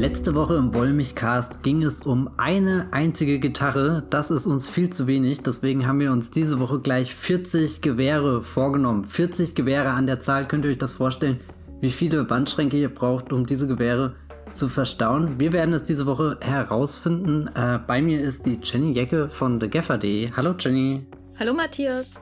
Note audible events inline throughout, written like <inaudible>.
Letzte Woche im Wollmich-Cast ging es um eine einzige Gitarre. Das ist uns viel zu wenig. Deswegen haben wir uns diese Woche gleich 40 Gewehre vorgenommen. 40 Gewehre an der Zahl. Könnt ihr euch das vorstellen, wie viele Bandschränke ihr braucht, um diese Gewehre zu verstauen? Wir werden es diese Woche herausfinden. Äh, bei mir ist die Jenny Jecke von TheGaffer.de. Hallo Jenny. Hallo Matthias.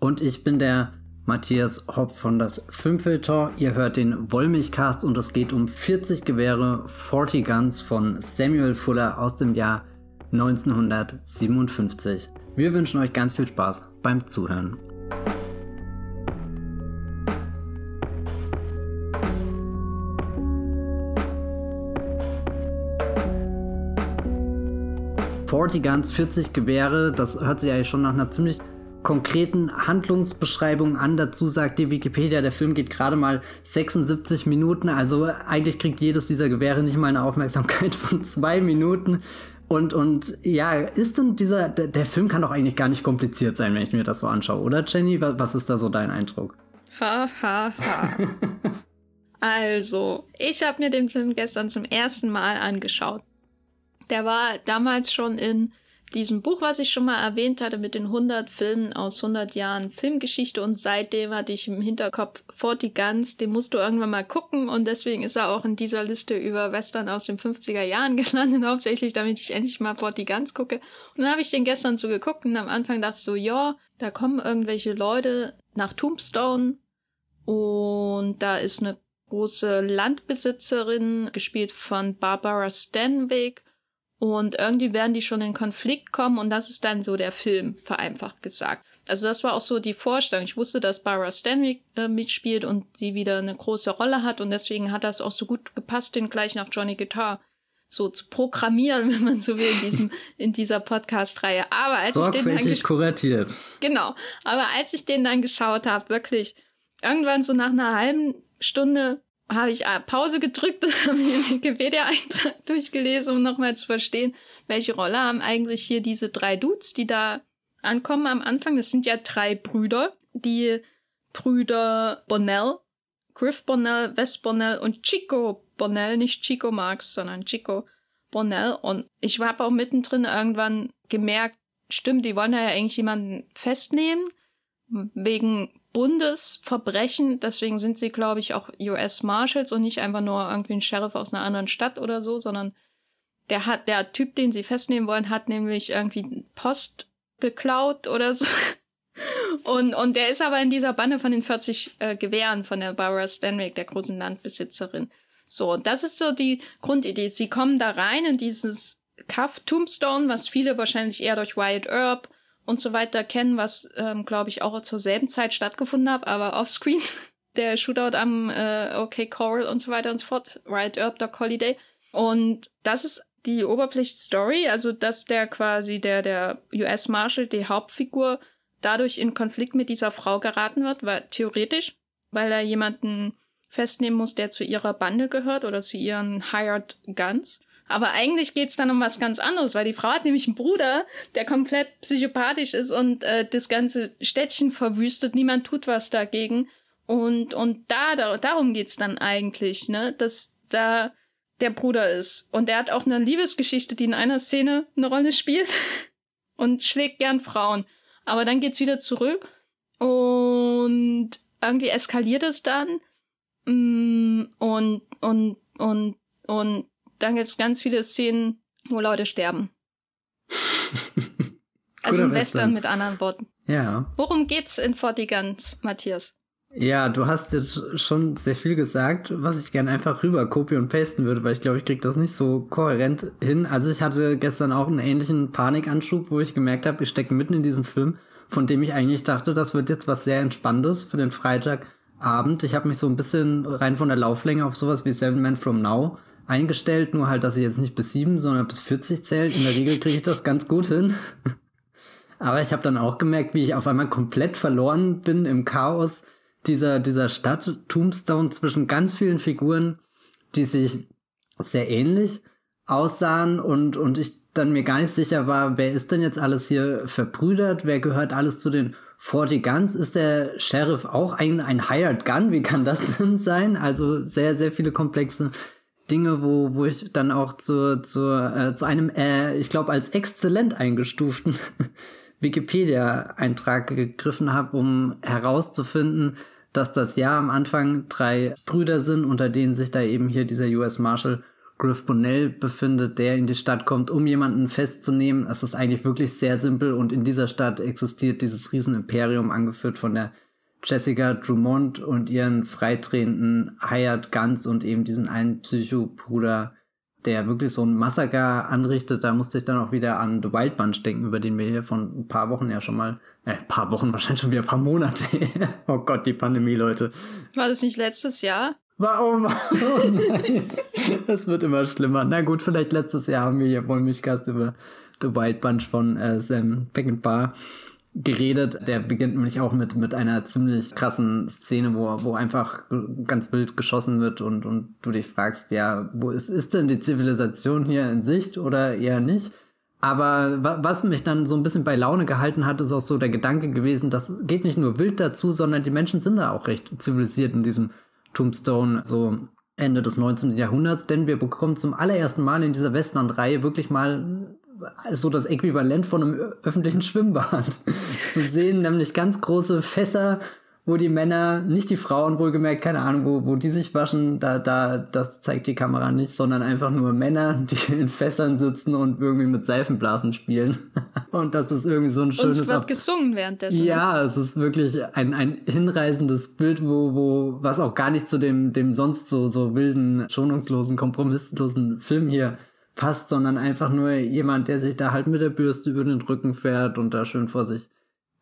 Und ich bin der Matthias Hopp von das Filmfilter. Ihr hört den Wollmilchcast und es geht um 40 Gewehre 40 Guns von Samuel Fuller aus dem Jahr 1957. Wir wünschen euch ganz viel Spaß beim Zuhören. Forty Guns, 40 Gewehre, das hört sich eigentlich schon nach einer ziemlich konkreten Handlungsbeschreibungen an. Dazu sagt die Wikipedia, der Film geht gerade mal 76 Minuten. Also eigentlich kriegt jedes dieser Gewehre nicht mal eine Aufmerksamkeit <laughs> von zwei Minuten. Und, und ja, ist denn dieser, der, der Film kann doch eigentlich gar nicht kompliziert sein, wenn ich mir das so anschaue, oder Jenny? Was ist da so dein Eindruck? Ha, ha, ha. <laughs> also, ich habe mir den Film gestern zum ersten Mal angeschaut. Der war damals schon in diesem Buch, was ich schon mal erwähnt hatte, mit den 100 Filmen aus 100 Jahren Filmgeschichte. Und seitdem hatte ich im Hinterkopf Forty Guns, den musst du irgendwann mal gucken. Und deswegen ist er auch in dieser Liste über Western aus den 50er Jahren <laughs> gelandet, hauptsächlich damit ich endlich mal Forty Guns gucke. Und dann habe ich den gestern so geguckt und am Anfang dachte ich so, ja, da kommen irgendwelche Leute nach Tombstone. Und da ist eine große Landbesitzerin, gespielt von Barbara Stanwyck und irgendwie werden die schon in Konflikt kommen und das ist dann so der Film, vereinfacht gesagt. Also das war auch so die Vorstellung. Ich wusste, dass Barbara Stanwyck äh, mitspielt und die wieder eine große Rolle hat und deswegen hat das auch so gut gepasst, den gleich nach Johnny Guitar so zu programmieren, <laughs> wenn man so will, in diesem, in dieser Podcast-Reihe. Aber als ich den dann kuratiert. Genau. Aber als ich den dann geschaut habe, wirklich, irgendwann so nach einer halben Stunde habe ich äh, Pause gedrückt <laughs> und habe mir den Wikipedia-Eintrag durchgelesen, um nochmal zu verstehen, welche Rolle haben eigentlich hier diese drei Dudes, die da ankommen am Anfang. Das sind ja drei Brüder. Die Brüder Bonnell, Griff Bonnell, Wes Bonnell und Chico Bonnell, nicht Chico Marx, sondern Chico Bonnell. Und ich habe auch mittendrin irgendwann gemerkt, stimmt, die wollen ja eigentlich jemanden festnehmen, wegen Bundesverbrechen. Deswegen sind sie, glaube ich, auch US Marshals und nicht einfach nur irgendwie ein Sheriff aus einer anderen Stadt oder so, sondern der hat, der Typ, den sie festnehmen wollen, hat nämlich irgendwie Post geklaut oder so. <laughs> Und, und der ist aber in dieser Bande von den 40 äh, Gewehren von der Barbara Stanwyck, der großen Landbesitzerin. So, das ist so die Grundidee. Sie kommen da rein in dieses Cuff Tombstone, was viele wahrscheinlich eher durch Wyatt Earp und so weiter kennen, was, ähm, glaube ich, auch zur selben Zeit stattgefunden hat, aber offscreen. <laughs> Der Shootout am äh, OK Coral und so weiter und so fort. Right Up, Doc Holiday. Und das ist die Oberpflicht-Story, also dass der quasi der, der US Marshal, die Hauptfigur, dadurch in Konflikt mit dieser Frau geraten wird, weil theoretisch, weil er jemanden festnehmen muss, der zu ihrer Bande gehört oder zu ihren Hired Guns. Aber eigentlich geht's dann um was ganz anderes, weil die Frau hat nämlich einen Bruder, der komplett psychopathisch ist und äh, das ganze Städtchen verwüstet. Niemand tut was dagegen. Und, und da, da darum geht's dann eigentlich, ne? Dass da der Bruder ist. Und der hat auch eine Liebesgeschichte, die in einer Szene eine Rolle spielt <laughs> und schlägt gern Frauen. Aber dann geht's wieder zurück und irgendwie eskaliert es dann. Mm, und, und, und, und dann gibt es ganz viele Szenen, wo Leute sterben. <laughs> also ein Western. Western mit anderen Worten. Ja. Worum geht's in Fortigans, Matthias? Ja, du hast jetzt schon sehr viel gesagt, was ich gerne einfach rüber copy und pasten würde, weil ich glaube, ich krieg das nicht so kohärent hin. Also ich hatte gestern auch einen ähnlichen Panikanschub, wo ich gemerkt habe, ich stecke mitten in diesem Film, von dem ich eigentlich dachte, das wird jetzt was sehr Entspannendes für den Freitagabend. Ich habe mich so ein bisschen rein von der Lauflänge auf sowas wie Seven Men From Now eingestellt, nur halt, dass sie jetzt nicht bis sieben, sondern bis 40 zählt. In der Regel kriege ich das ganz gut hin. <laughs> Aber ich habe dann auch gemerkt, wie ich auf einmal komplett verloren bin im Chaos dieser, dieser Stadt Tombstone zwischen ganz vielen Figuren, die sich sehr ähnlich aussahen und, und ich dann mir gar nicht sicher war, wer ist denn jetzt alles hier verbrüdert, wer gehört alles zu den 40 Guns ist der Sheriff auch ein, ein Hired Gun? Wie kann das <laughs> denn sein? Also sehr, sehr viele komplexe Dinge, wo, wo ich dann auch zu, zu, äh, zu einem, äh, ich glaube, als exzellent eingestuften <laughs> Wikipedia-Eintrag gegriffen habe, um herauszufinden, dass das ja am Anfang drei Brüder sind, unter denen sich da eben hier dieser US Marshal Griff Bonnell befindet, der in die Stadt kommt, um jemanden festzunehmen. Es ist eigentlich wirklich sehr simpel und in dieser Stadt existiert dieses Riesenimperium, angeführt von der Jessica Drummond und ihren freitretenden Hired Guns und eben diesen einen Psycho-Bruder, der wirklich so ein Massaker anrichtet. Da musste ich dann auch wieder an The Wild Bunch denken, über den wir hier von ein paar Wochen ja schon mal, äh, paar Wochen, <laughs> wahrscheinlich schon wieder ein paar Monate. oh Gott, die Pandemie, Leute. War das nicht letztes Jahr? Warum? Oh nein. <laughs> Das wird immer schlimmer. Na gut, vielleicht letztes Jahr haben wir hier wohl mich Gast über The White Bunch von äh, Sam Peckinpah geredet. Der beginnt nämlich auch mit, mit einer ziemlich krassen Szene, wo, wo einfach ganz wild geschossen wird und, und du dich fragst, ja, wo ist, ist denn die Zivilisation hier in Sicht oder eher nicht? Aber was mich dann so ein bisschen bei Laune gehalten hat, ist auch so der Gedanke gewesen, das geht nicht nur wild dazu, sondern die Menschen sind da auch recht zivilisiert in diesem Tombstone, so Ende des 19. Jahrhunderts, denn wir bekommen zum allerersten Mal in dieser Westland-Reihe wirklich mal so das Äquivalent von einem öffentlichen Schwimmbad <laughs> zu sehen, nämlich ganz große Fässer wo die Männer, nicht die Frauen wohlgemerkt, keine Ahnung, wo, wo die sich waschen, da, da, das zeigt die Kamera nicht, sondern einfach nur Männer, <laughs> die in Fässern sitzen und irgendwie mit Seifenblasen spielen. <laughs> und das ist irgendwie so ein schönes... Und es wird gesungen währenddessen. Ja, es ist wirklich ein, ein hinreißendes Bild, wo, wo, was auch gar nicht zu dem, dem sonst so, so wilden, schonungslosen, kompromisslosen Film hier passt, sondern einfach nur jemand, der sich da halt mit der Bürste über den Rücken fährt und da schön vor sich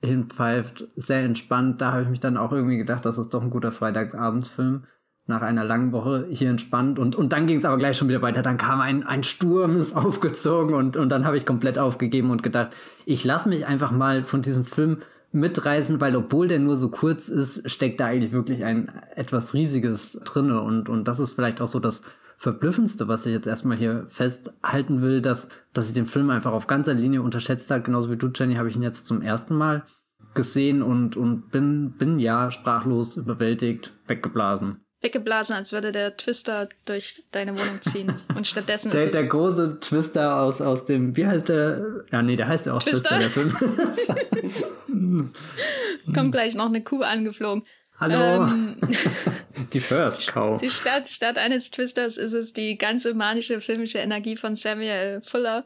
hinpfeift, sehr entspannt. Da habe ich mich dann auch irgendwie gedacht, das ist doch ein guter Freitagabendsfilm. Nach einer langen Woche hier entspannt und, und dann ging es aber gleich schon wieder weiter. Dann kam ein, ein Sturm, ist aufgezogen und, und dann habe ich komplett aufgegeben und gedacht, ich lasse mich einfach mal von diesem Film mitreißen, weil obwohl der nur so kurz ist, steckt da eigentlich wirklich ein etwas Riesiges drinne und, und das ist vielleicht auch so das Verblüffendste, was ich jetzt erstmal hier festhalten will, dass, dass ich den Film einfach auf ganzer Linie unterschätzt habe. Genauso wie du, Jenny, habe ich ihn jetzt zum ersten Mal gesehen und, und bin, bin ja sprachlos überwältigt, weggeblasen. Weggeblasen, als würde der Twister durch deine Wohnung ziehen. Und stattdessen der, ist Der große Twister aus, aus dem, wie heißt der? Ja, nee, der heißt ja auch Twister, Twister der Film. <laughs> Kommt gleich noch eine Kuh angeflogen. Hallo. Ähm, <laughs> die First Cow. Die Stadt, Stadt eines Twisters ist es die ganze manische filmische Energie von Samuel Fuller,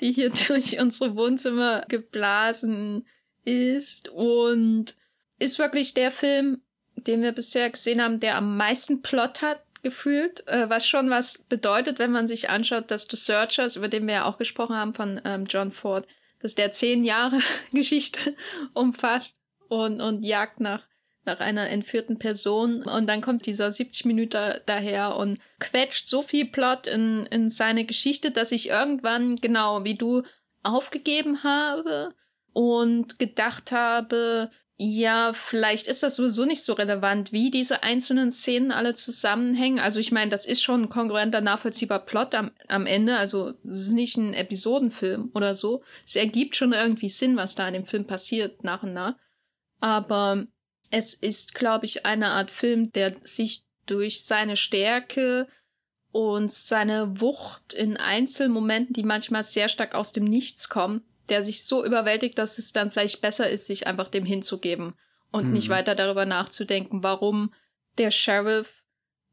die hier <laughs> durch unsere Wohnzimmer geblasen ist und ist wirklich der Film, den wir bisher gesehen haben, der am meisten Plot hat gefühlt, äh, was schon was bedeutet, wenn man sich anschaut, dass The Searchers, über den wir ja auch gesprochen haben von ähm, John Ford, dass der zehn Jahre <laughs> Geschichte umfasst und, und Jagd nach nach einer entführten Person und dann kommt dieser 70 Minuten daher und quetscht so viel Plot in, in seine Geschichte, dass ich irgendwann, genau wie du, aufgegeben habe und gedacht habe, ja, vielleicht ist das sowieso nicht so relevant, wie diese einzelnen Szenen alle zusammenhängen. Also ich meine, das ist schon ein kongruenter, nachvollziehbar Plot am, am Ende. Also es ist nicht ein Episodenfilm oder so. Es ergibt schon irgendwie Sinn, was da in dem Film passiert nach und nach. Aber es ist, glaube ich, eine Art Film, der sich durch seine Stärke und seine Wucht in Einzelmomenten, die manchmal sehr stark aus dem Nichts kommen, der sich so überwältigt, dass es dann vielleicht besser ist, sich einfach dem hinzugeben und mhm. nicht weiter darüber nachzudenken, warum der Sheriff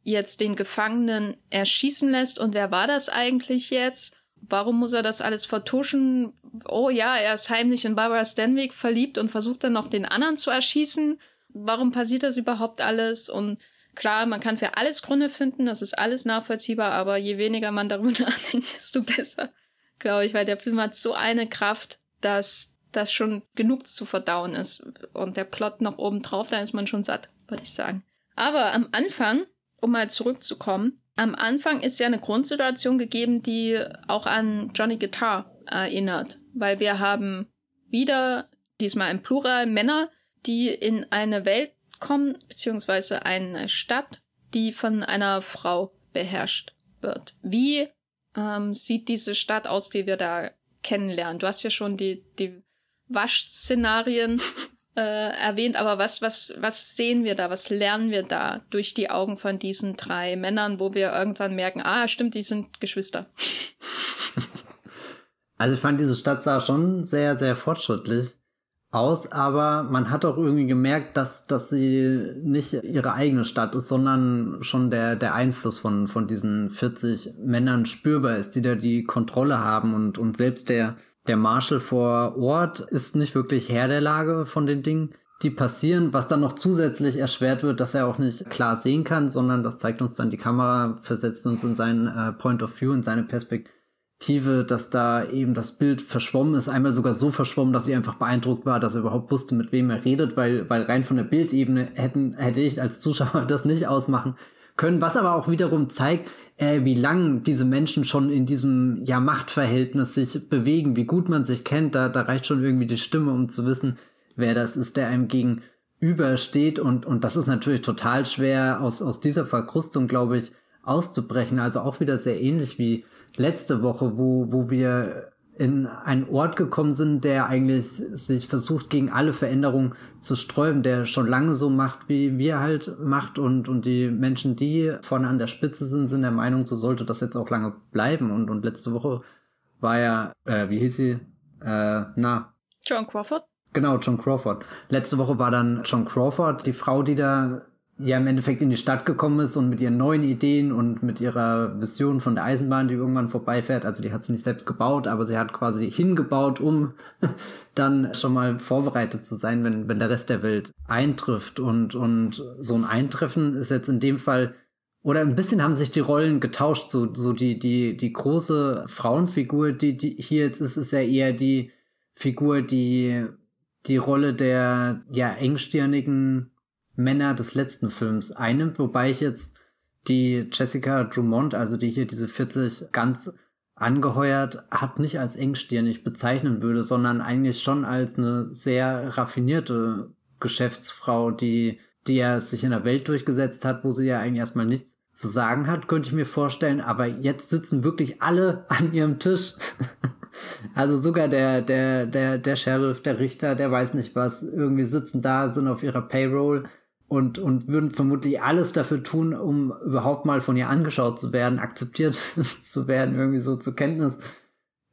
jetzt den Gefangenen erschießen lässt und wer war das eigentlich jetzt? Warum muss er das alles vertuschen? Oh ja, er ist heimlich in Barbara Stanwyck verliebt und versucht dann noch den anderen zu erschießen warum passiert das überhaupt alles? Und klar, man kann für alles Gründe finden, das ist alles nachvollziehbar, aber je weniger man darüber <laughs> nachdenkt, desto besser, glaube ich, weil der Film hat so eine Kraft, dass das schon genug zu verdauen ist. Und der Plot noch oben drauf, da ist man schon satt, würde ich sagen. Aber am Anfang, um mal zurückzukommen, am Anfang ist ja eine Grundsituation gegeben, die auch an Johnny Guitar erinnert, weil wir haben wieder, diesmal im Plural, Männer, die in eine Welt kommen, beziehungsweise eine Stadt, die von einer Frau beherrscht wird. Wie ähm, sieht diese Stadt aus, die wir da kennenlernen? Du hast ja schon die, die Waschszenarien <laughs> äh, erwähnt, aber was, was, was sehen wir da? Was lernen wir da durch die Augen von diesen drei Männern, wo wir irgendwann merken, ah, stimmt, die sind Geschwister. <laughs> Also ich fand, diese Stadt sah schon sehr, sehr fortschrittlich aus, aber man hat auch irgendwie gemerkt, dass, dass sie nicht ihre eigene Stadt ist, sondern schon der, der Einfluss von, von diesen 40 Männern spürbar ist, die da die Kontrolle haben. Und, und selbst der, der Marshall vor Ort ist nicht wirklich Herr der Lage von den Dingen, die passieren, was dann noch zusätzlich erschwert wird, dass er auch nicht klar sehen kann, sondern das zeigt uns dann die Kamera, versetzt uns in seinen äh, Point of View, in seine Perspektive Perspektive, dass da eben das Bild verschwommen ist, einmal sogar so verschwommen, dass ich einfach beeindruckt war, dass er überhaupt wusste, mit wem er redet, weil, weil rein von der Bildebene hätten, hätte ich als Zuschauer <laughs> das nicht ausmachen können, was aber auch wiederum zeigt, äh, wie lang diese Menschen schon in diesem ja Machtverhältnis sich bewegen, wie gut man sich kennt, da, da reicht schon irgendwie die Stimme, um zu wissen, wer das ist, der einem gegenübersteht. Und, und das ist natürlich total schwer aus, aus dieser Verkrustung, glaube ich, auszubrechen, also auch wieder sehr ähnlich wie letzte Woche, wo, wo wir in einen Ort gekommen sind, der eigentlich sich versucht, gegen alle Veränderungen zu sträuben, der schon lange so macht, wie wir halt macht und, und die Menschen, die vorne an der Spitze sind, sind der Meinung, so sollte das jetzt auch lange bleiben und, und letzte Woche war ja, äh, wie hieß sie? Äh, na. John Crawford? Genau, John Crawford. Letzte Woche war dann John Crawford, die Frau, die da ja im Endeffekt in die Stadt gekommen ist und mit ihren neuen Ideen und mit ihrer Vision von der Eisenbahn, die irgendwann vorbeifährt. Also die hat sie nicht selbst gebaut, aber sie hat quasi hingebaut, um <laughs> dann schon mal vorbereitet zu sein, wenn, wenn der Rest der Welt eintrifft. Und, und so ein Eintreffen ist jetzt in dem Fall oder ein bisschen haben sich die Rollen getauscht. So, so die, die, die große Frauenfigur, die, die hier jetzt ist, ist ja eher die Figur, die die Rolle der ja engstirnigen Männer des letzten Films einnimmt, wobei ich jetzt die Jessica Drummond, also die hier diese 40 ganz angeheuert hat, nicht als engstirnig bezeichnen würde, sondern eigentlich schon als eine sehr raffinierte Geschäftsfrau, die, die ja sich in der Welt durchgesetzt hat, wo sie ja eigentlich erstmal nichts zu sagen hat, könnte ich mir vorstellen, aber jetzt sitzen wirklich alle an ihrem Tisch. <laughs> also sogar der, der, der, der Sheriff, der Richter, der weiß nicht was, irgendwie sitzen da, sind auf ihrer Payroll und, und würden vermutlich alles dafür tun, um überhaupt mal von ihr angeschaut zu werden, akzeptiert <laughs> zu werden, irgendwie so zur Kenntnis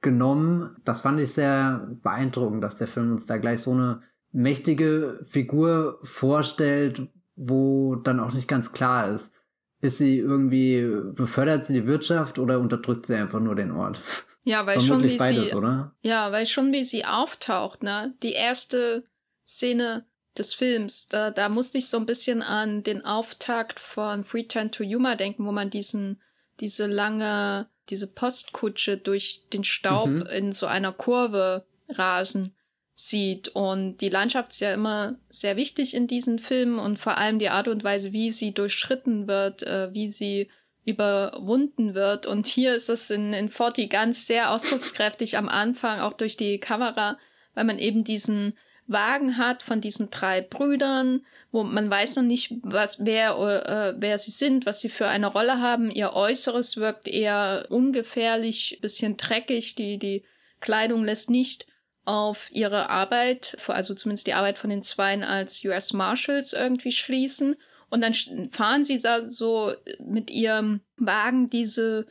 genommen. Das fand ich sehr beeindruckend, dass der Film uns da gleich so eine mächtige Figur vorstellt, wo dann auch nicht ganz klar ist, ist sie irgendwie, befördert sie die Wirtschaft oder unterdrückt sie einfach nur den Ort? Ja, weil schon wie beides, sie, oder? Ja, weil schon wie sie auftaucht, ne? Die erste Szene des Films. Da, da musste ich so ein bisschen an den Auftakt von Free Time to Yuma denken, wo man diesen, diese lange, diese Postkutsche durch den Staub mhm. in so einer Kurve rasen sieht. Und die Landschaft ist ja immer sehr wichtig in diesen Filmen und vor allem die Art und Weise, wie sie durchschritten wird, äh, wie sie überwunden wird. Und hier ist es in, in Forty ganz sehr ausdruckskräftig am Anfang, auch durch die Kamera, weil man eben diesen Wagen hat von diesen drei Brüdern, wo man weiß noch nicht, was, wer, äh, wer sie sind, was sie für eine Rolle haben. Ihr Äußeres wirkt eher ungefährlich, bisschen dreckig. Die, die Kleidung lässt nicht auf ihre Arbeit, also zumindest die Arbeit von den Zweien als US Marshals irgendwie schließen. Und dann fahren sie da so mit ihrem Wagen diese,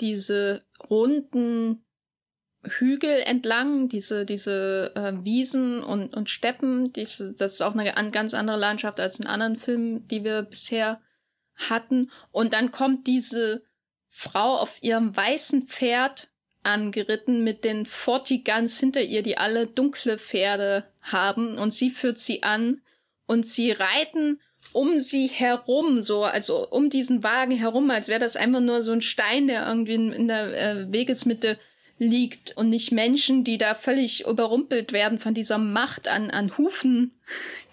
diese runden Hügel entlang, diese, diese äh, Wiesen und, und Steppen. Diese, das ist auch eine ganz andere Landschaft als in anderen Filmen, die wir bisher hatten. Und dann kommt diese Frau auf ihrem weißen Pferd angeritten mit den Fortigans hinter ihr, die alle dunkle Pferde haben. Und sie führt sie an und sie reiten um sie herum, so, also um diesen Wagen herum, als wäre das einfach nur so ein Stein, der irgendwie in, in der äh, Wegesmitte liegt und nicht Menschen, die da völlig überrumpelt werden von dieser Macht an, an Hufen,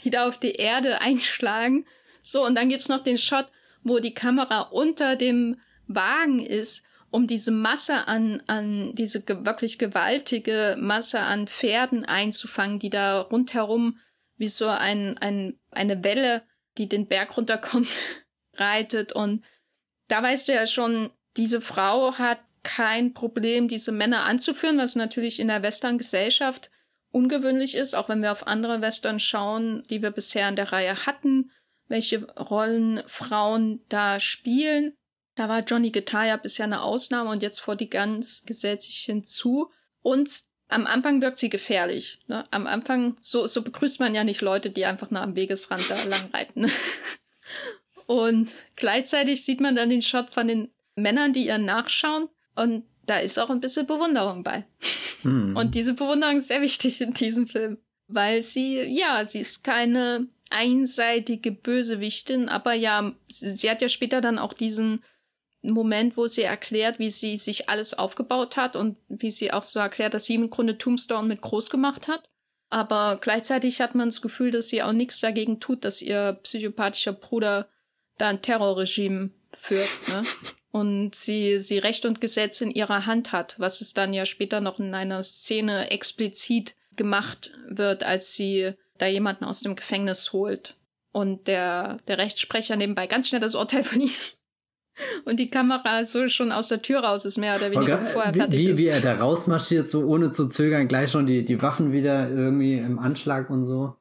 die da auf die Erde einschlagen. So, und dann gibt's noch den Shot, wo die Kamera unter dem Wagen ist, um diese Masse an, an diese ge wirklich gewaltige Masse an Pferden einzufangen, die da rundherum wie so ein, ein, eine Welle, die den Berg runterkommt, <laughs> reitet. Und da weißt du ja schon, diese Frau hat kein Problem, diese Männer anzuführen, was natürlich in der Western-Gesellschaft ungewöhnlich ist, auch wenn wir auf andere Western schauen, die wir bisher in der Reihe hatten, welche Rollen Frauen da spielen. Da war Johnny Guitar ja bisher eine Ausnahme und jetzt vor die Guns gesellt sich hinzu. Und am Anfang wirkt sie gefährlich. Ne? Am Anfang, so, so begrüßt man ja nicht Leute, die einfach nur am Wegesrand da lang reiten. <laughs> und gleichzeitig sieht man dann den Shot von den Männern, die ihr nachschauen. Und da ist auch ein bisschen Bewunderung bei. Hm. Und diese Bewunderung ist sehr wichtig in diesem Film. Weil sie, ja, sie ist keine einseitige Bösewichtin, aber ja, sie hat ja später dann auch diesen Moment, wo sie erklärt, wie sie sich alles aufgebaut hat und wie sie auch so erklärt, dass sie im Grunde Tombstone mit groß gemacht hat. Aber gleichzeitig hat man das Gefühl, dass sie auch nichts dagegen tut, dass ihr psychopathischer Bruder da ein Terrorregime führt. Ne? <laughs> Und sie, sie Recht und Gesetz in ihrer Hand hat, was es dann ja später noch in einer Szene explizit gemacht wird, als sie da jemanden aus dem Gefängnis holt. Und der, der Rechtssprecher nebenbei ganz schnell das Urteil <laughs> verliest und die Kamera so schon aus der Tür raus ist, mehr oder weniger, okay. vorher fertig wie, ist. Wie er da rausmarschiert, so ohne zu zögern, gleich schon die, die Waffen wieder irgendwie im Anschlag und so.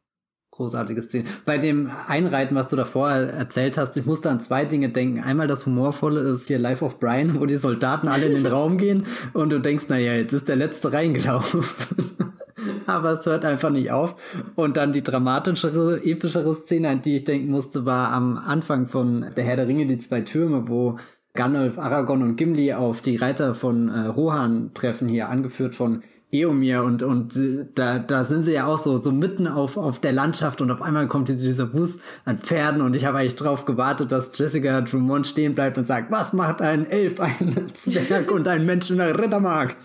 Großartige Szene. Bei dem Einreiten, was du davor erzählt hast, ich musste an zwei Dinge denken. Einmal das Humorvolle ist hier Life of Brian, wo die Soldaten alle in den <laughs> Raum gehen und du denkst, naja, jetzt ist der Letzte reingelaufen. <laughs> aber es hört einfach nicht auf. Und dann die dramatischere, epischere Szene, an die ich denken musste, war am Anfang von Der Herr der Ringe, die zwei Türme, wo Gandalf, Aragorn und Gimli auf die Reiter von äh, Rohan treffen, hier angeführt von Eomir und, und da, da sind sie ja auch so, so mitten auf, auf der Landschaft und auf einmal kommt dieser Wust an Pferden und ich habe eigentlich drauf gewartet, dass Jessica Drummond stehen bleibt und sagt, was macht ein Elf, ein <laughs> Zwerg und ein Mensch in der Rittermark? <laughs>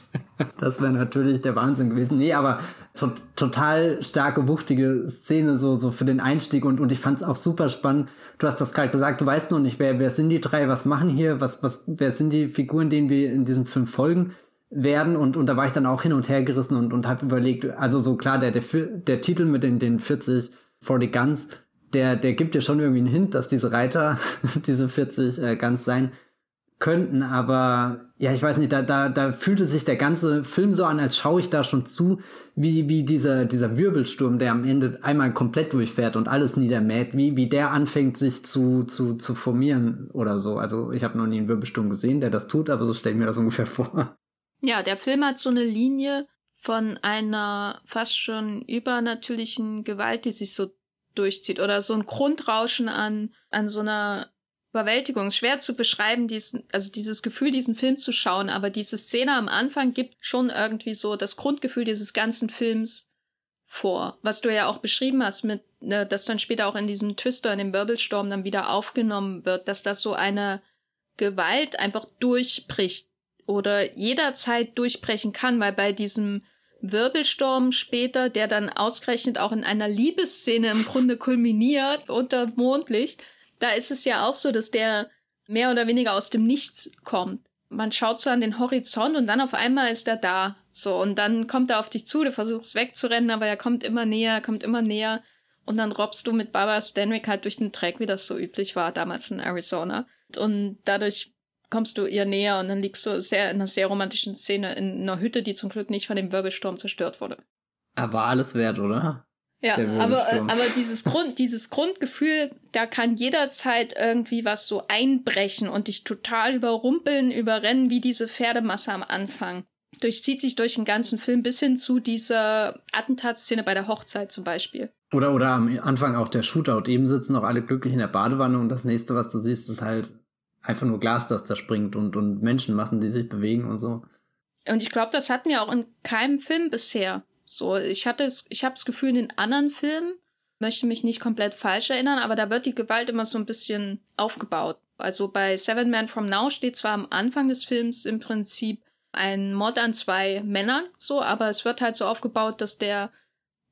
Das wäre natürlich der Wahnsinn gewesen. Nee, aber to total starke, wuchtige Szene so, so für den Einstieg und, und ich fand es auch super spannend. Du hast das gerade gesagt, du weißt noch nicht, wer, wer sind die drei, was machen hier, was, was, wer sind die Figuren, denen wir in diesem Film folgen werden und, und da war ich dann auch hin und her gerissen und, und habe überlegt, also so klar, der, der, der Titel mit den, den 40 40 Guns, der, der gibt dir schon irgendwie einen Hint, dass diese Reiter <laughs> diese 40 äh, Guns sein könnten, aber ja, ich weiß nicht, da, da, da fühlte sich der ganze Film so an, als schaue ich da schon zu, wie, wie dieser, dieser Wirbelsturm, der am Ende einmal komplett durchfährt und alles niedermäht, wie, wie der anfängt, sich zu, zu, zu formieren oder so. Also ich habe noch nie einen Wirbelsturm gesehen, der das tut, aber so stelle ich mir das ungefähr <laughs> vor. Ja, der Film hat so eine Linie von einer fast schon übernatürlichen Gewalt, die sich so durchzieht oder so ein Grundrauschen an, an so einer Überwältigung. Schwer zu beschreiben, diesen, also dieses Gefühl, diesen Film zu schauen, aber diese Szene am Anfang gibt schon irgendwie so das Grundgefühl dieses ganzen Films vor. Was du ja auch beschrieben hast, mit, ne, dass dann später auch in diesem Twister, in dem Wirbelsturm dann wieder aufgenommen wird, dass das so eine Gewalt einfach durchbricht oder jederzeit durchbrechen kann, weil bei diesem Wirbelsturm später, der dann ausgerechnet auch in einer Liebesszene im Grunde <laughs> kulminiert unter Mondlicht, da ist es ja auch so, dass der mehr oder weniger aus dem Nichts kommt. Man schaut so an den Horizont und dann auf einmal ist er da. So, und dann kommt er auf dich zu, du versuchst wegzurennen, aber er kommt immer näher, kommt immer näher. Und dann robbst du mit Barbara Stanwyck halt durch den Dreck, wie das so üblich war damals in Arizona. Und dadurch kommst du ihr näher und dann liegst du sehr in einer sehr romantischen Szene in einer Hütte, die zum Glück nicht von dem Wirbelsturm zerstört wurde. Aber alles wert, oder? Ja, aber, aber dieses Grund, dieses Grundgefühl, da kann jederzeit irgendwie was so einbrechen und dich total überrumpeln, überrennen, wie diese Pferdemasse am Anfang. Durchzieht sich durch den ganzen Film bis hin zu dieser Attentatsszene bei der Hochzeit zum Beispiel. Oder, oder am Anfang auch der Shootout. Eben sitzen noch alle glücklich in der Badewanne und das nächste, was du siehst, ist halt einfach nur Glas, das zerspringt und, und Menschenmassen, die sich bewegen und so. Und ich glaube, das hatten wir auch in keinem Film bisher. So, ich hatte es, ich habe das Gefühl, in den anderen Filmen, möchte mich nicht komplett falsch erinnern, aber da wird die Gewalt immer so ein bisschen aufgebaut. Also bei Seven Men From Now steht zwar am Anfang des Films im Prinzip ein Mord an zwei Männern, so, aber es wird halt so aufgebaut, dass der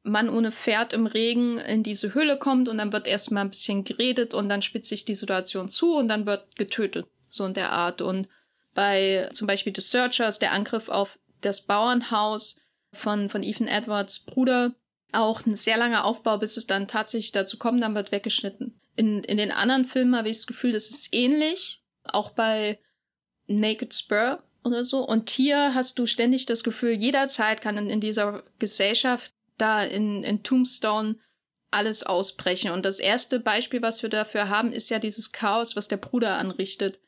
Mann ohne Pferd im Regen in diese Höhle kommt und dann wird erstmal ein bisschen geredet und dann spitzt sich die Situation zu und dann wird getötet. So in der Art. Und bei zum Beispiel The Searchers, der Angriff auf das Bauernhaus von, von Ethan Edwards Bruder, auch ein sehr langer Aufbau, bis es dann tatsächlich dazu kommt, dann wird weggeschnitten. In, in den anderen Filmen habe ich das Gefühl, das ist ähnlich. Auch bei Naked Spur oder so. Und hier hast du ständig das Gefühl, jederzeit kann in, in dieser Gesellschaft da in, in Tombstone alles ausbrechen. Und das erste Beispiel, was wir dafür haben, ist ja dieses Chaos, was der Bruder anrichtet,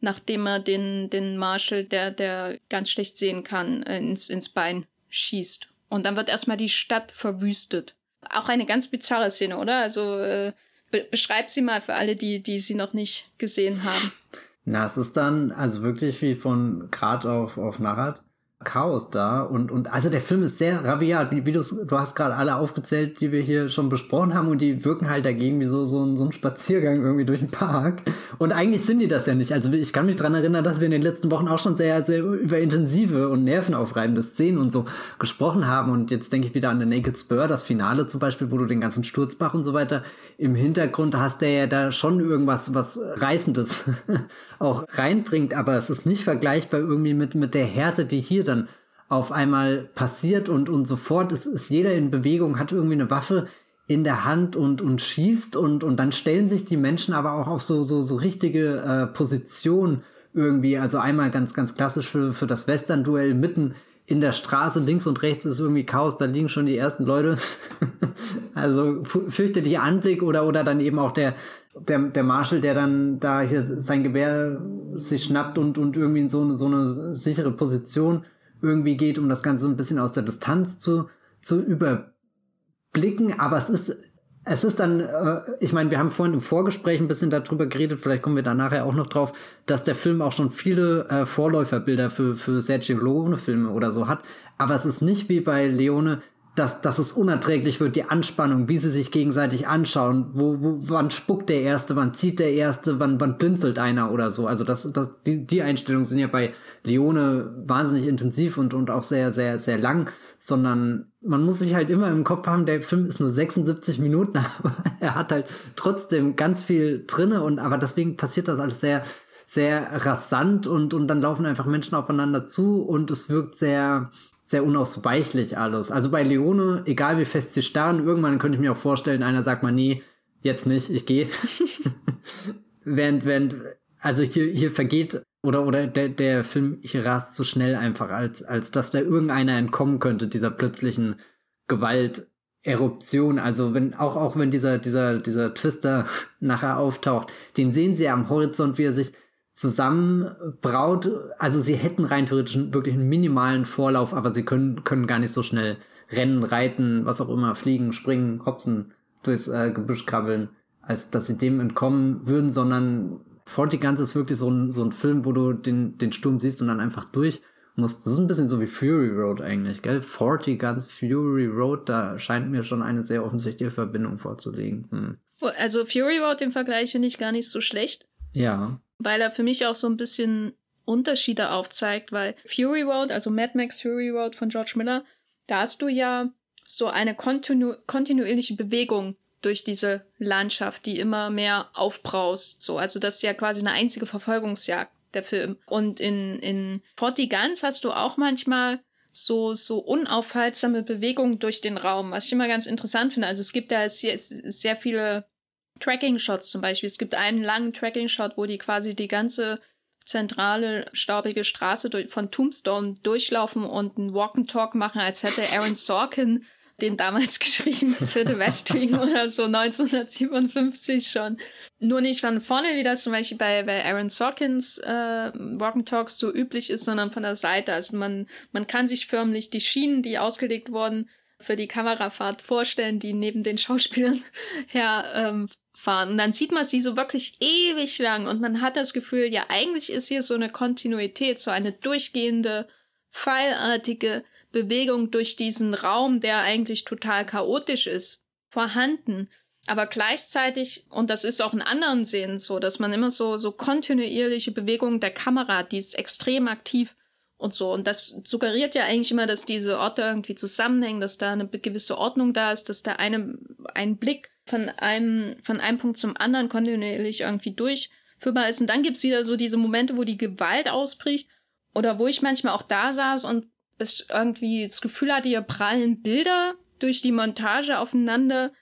nachdem er den, den Marshall, der, der ganz schlecht sehen kann, ins, ins Bein schießt. Und dann wird erstmal die Stadt verwüstet. Auch eine ganz bizarre Szene, oder? Also äh, be beschreib sie mal für alle, die, die sie noch nicht gesehen haben. <laughs> Na, es ist dann also wirklich wie von Grad auf, auf Narat. Chaos da und und also der Film ist sehr rabiat, wie, wie du du hast gerade alle aufgezählt, die wir hier schon besprochen haben und die wirken halt dagegen wie so so ein, so ein Spaziergang irgendwie durch den Park. Und eigentlich sind die das ja nicht. Also ich kann mich dran erinnern, dass wir in den letzten Wochen auch schon sehr sehr über intensive und nervenaufreibende Szenen und so gesprochen haben. Und jetzt denke ich wieder an The Naked Spur, das Finale zum Beispiel, wo du den ganzen Sturzbach und so weiter im Hintergrund hast, der ja da schon irgendwas was reißendes <laughs> auch reinbringt, aber es ist nicht vergleichbar irgendwie mit mit der Härte, die hier dann auf einmal passiert und, und sofort ist, ist jeder in Bewegung, hat irgendwie eine Waffe in der Hand und, und schießt und, und dann stellen sich die Menschen aber auch auf so, so, so richtige äh, Position irgendwie. Also einmal ganz, ganz klassisch für, für das Western-Duell mitten in der Straße, links und rechts ist irgendwie Chaos, da liegen schon die ersten Leute. <laughs> also fürchterlicher Anblick oder, oder dann eben auch der, der, der Marshall, der dann da hier sein Gewehr sich schnappt und, und irgendwie in so eine, so eine sichere Position irgendwie geht, um das Ganze ein bisschen aus der Distanz zu, zu überblicken. Aber es ist, es ist dann, äh, ich meine, wir haben vorhin im Vorgespräch ein bisschen darüber geredet, vielleicht kommen wir da nachher auch noch drauf, dass der Film auch schon viele äh, Vorläuferbilder für, für Sergio Leone-Filme oder so hat. Aber es ist nicht wie bei Leone, dass, dass es unerträglich wird, die Anspannung, wie sie sich gegenseitig anschauen, wo, wo, wann spuckt der Erste, wann zieht der Erste, wann, wann blinzelt einer oder so. Also das, das, die, die Einstellungen sind ja bei Leone wahnsinnig intensiv und, und auch sehr, sehr, sehr lang, sondern man muss sich halt immer im Kopf haben, der Film ist nur 76 Minuten, <laughs> aber er hat halt trotzdem ganz viel drinne und, aber deswegen passiert das alles sehr, sehr rasant und, und dann laufen einfach Menschen aufeinander zu und es wirkt sehr, sehr unausweichlich alles. Also bei Leone, egal wie fest sie starren, irgendwann könnte ich mir auch vorstellen, einer sagt mal, nee, jetzt nicht, ich gehe. <laughs> während, während, also hier, hier vergeht, oder, oder der, der Film hier rast zu schnell einfach, als, als dass da irgendeiner entkommen könnte, dieser plötzlichen Gewalteruption. Also wenn, auch, auch wenn dieser, dieser, dieser Twister <laughs> nachher auftaucht, den sehen sie am Horizont, wie er sich zusammenbraut. Also sie hätten rein theoretisch wirklich einen minimalen Vorlauf, aber sie können, können gar nicht so schnell rennen, reiten, was auch immer, fliegen, springen, hopsen, durchs äh, Gebüsch krabbeln, als dass sie dem entkommen würden, sondern Forty Guns ist wirklich so ein, so ein Film, wo du den, den Sturm siehst und dann einfach durch musst. Das ist ein bisschen so wie Fury Road eigentlich, gell? Forty Guns, Fury Road, da scheint mir schon eine sehr offensichtliche Verbindung vorzulegen. Hm. Also Fury Road, den Vergleich finde ich gar nicht so schlecht. Ja weil er für mich auch so ein bisschen Unterschiede aufzeigt, weil Fury Road, also Mad Max Fury Road von George Miller, da hast du ja so eine kontinu kontinuierliche Bewegung durch diese Landschaft, die immer mehr aufbraust. So, also das ist ja quasi eine einzige Verfolgungsjagd, der Film. Und in, in Forty Guns hast du auch manchmal so, so unaufhaltsame Bewegungen durch den Raum, was ich immer ganz interessant finde. Also es gibt da sehr, sehr viele Tracking-Shots zum Beispiel. Es gibt einen langen Tracking-Shot, wo die quasi die ganze zentrale, staubige Straße durch, von Tombstone durchlaufen und einen Walk-and-Talk machen, als hätte Aaron Sorkin <laughs> den damals <laughs> geschrieben für The West Wing <laughs> oder so 1957 schon. Nur nicht von vorne, wie das zum Beispiel bei, bei Aaron Sorkins äh, Walk-and-Talks so üblich ist, sondern von der Seite. Also man, man kann sich förmlich die Schienen, die ausgelegt wurden, für die Kamerafahrt vorstellen, die neben den Schauspielern herfahren. Ähm, und dann sieht man sie so wirklich ewig lang und man hat das Gefühl, ja, eigentlich ist hier so eine Kontinuität, so eine durchgehende, pfeilartige Bewegung durch diesen Raum, der eigentlich total chaotisch ist, vorhanden. Aber gleichzeitig, und das ist auch in anderen Szenen so, dass man immer so, so kontinuierliche Bewegungen der Kamera, die ist extrem aktiv und so. Und das suggeriert ja eigentlich immer, dass diese Orte irgendwie zusammenhängen, dass da eine gewisse Ordnung da ist, dass da eine, ein Blick von einem, von einem Punkt zum anderen kontinuierlich irgendwie durchführbar ist. Und dann gibt's wieder so diese Momente, wo die Gewalt ausbricht oder wo ich manchmal auch da saß und es irgendwie das Gefühl hatte, hier prallen Bilder durch die Montage aufeinander,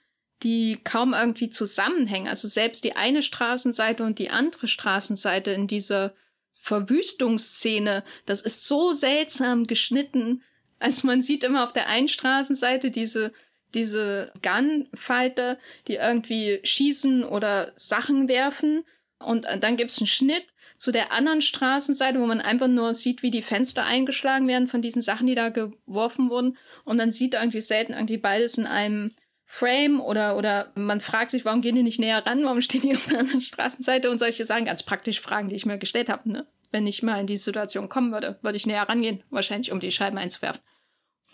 die kaum irgendwie zusammenhängen. Also selbst die eine Straßenseite und die andere Straßenseite in dieser Verwüstungsszene, das ist so seltsam geschnitten, Also man sieht immer auf der einen Straßenseite diese, diese Gunfighter, die irgendwie schießen oder Sachen werfen. Und dann gibt's einen Schnitt zu der anderen Straßenseite, wo man einfach nur sieht, wie die Fenster eingeschlagen werden von diesen Sachen, die da geworfen wurden. Und dann sieht irgendwie selten irgendwie beides in einem Frame oder, oder man fragt sich, warum gehen die nicht näher ran, warum stehen die auf der anderen Straßenseite und solche Sachen, ganz praktische Fragen, die ich mir gestellt habe, ne? Wenn ich mal in diese Situation kommen würde, würde ich näher rangehen, wahrscheinlich um die Scheiben einzuwerfen.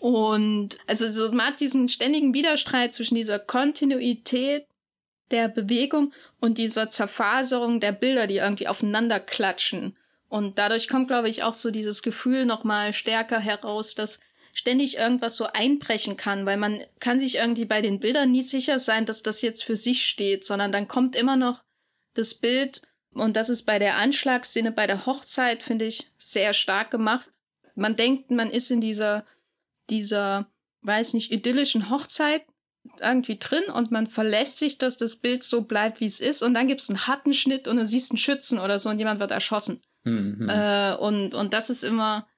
Und also so man hat diesen ständigen Widerstreit zwischen dieser Kontinuität der Bewegung und dieser Zerfaserung der Bilder, die irgendwie aufeinander klatschen. Und dadurch kommt, glaube ich, auch so dieses Gefühl nochmal stärker heraus, dass ständig irgendwas so einbrechen kann, weil man kann sich irgendwie bei den Bildern nie sicher sein, dass das jetzt für sich steht, sondern dann kommt immer noch das Bild und das ist bei der Anschlagsszene, bei der Hochzeit, finde ich, sehr stark gemacht. Man denkt, man ist in dieser, dieser, weiß nicht, idyllischen Hochzeit irgendwie drin und man verlässt sich, dass das Bild so bleibt, wie es ist und dann gibt es einen harten Schnitt und du siehst einen Schützen oder so und jemand wird erschossen. Mhm. Äh, und, und das ist immer,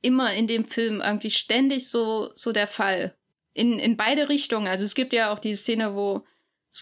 immer in dem Film irgendwie ständig so, so der Fall. In, in beide Richtungen. Also es gibt ja auch die Szene, wo,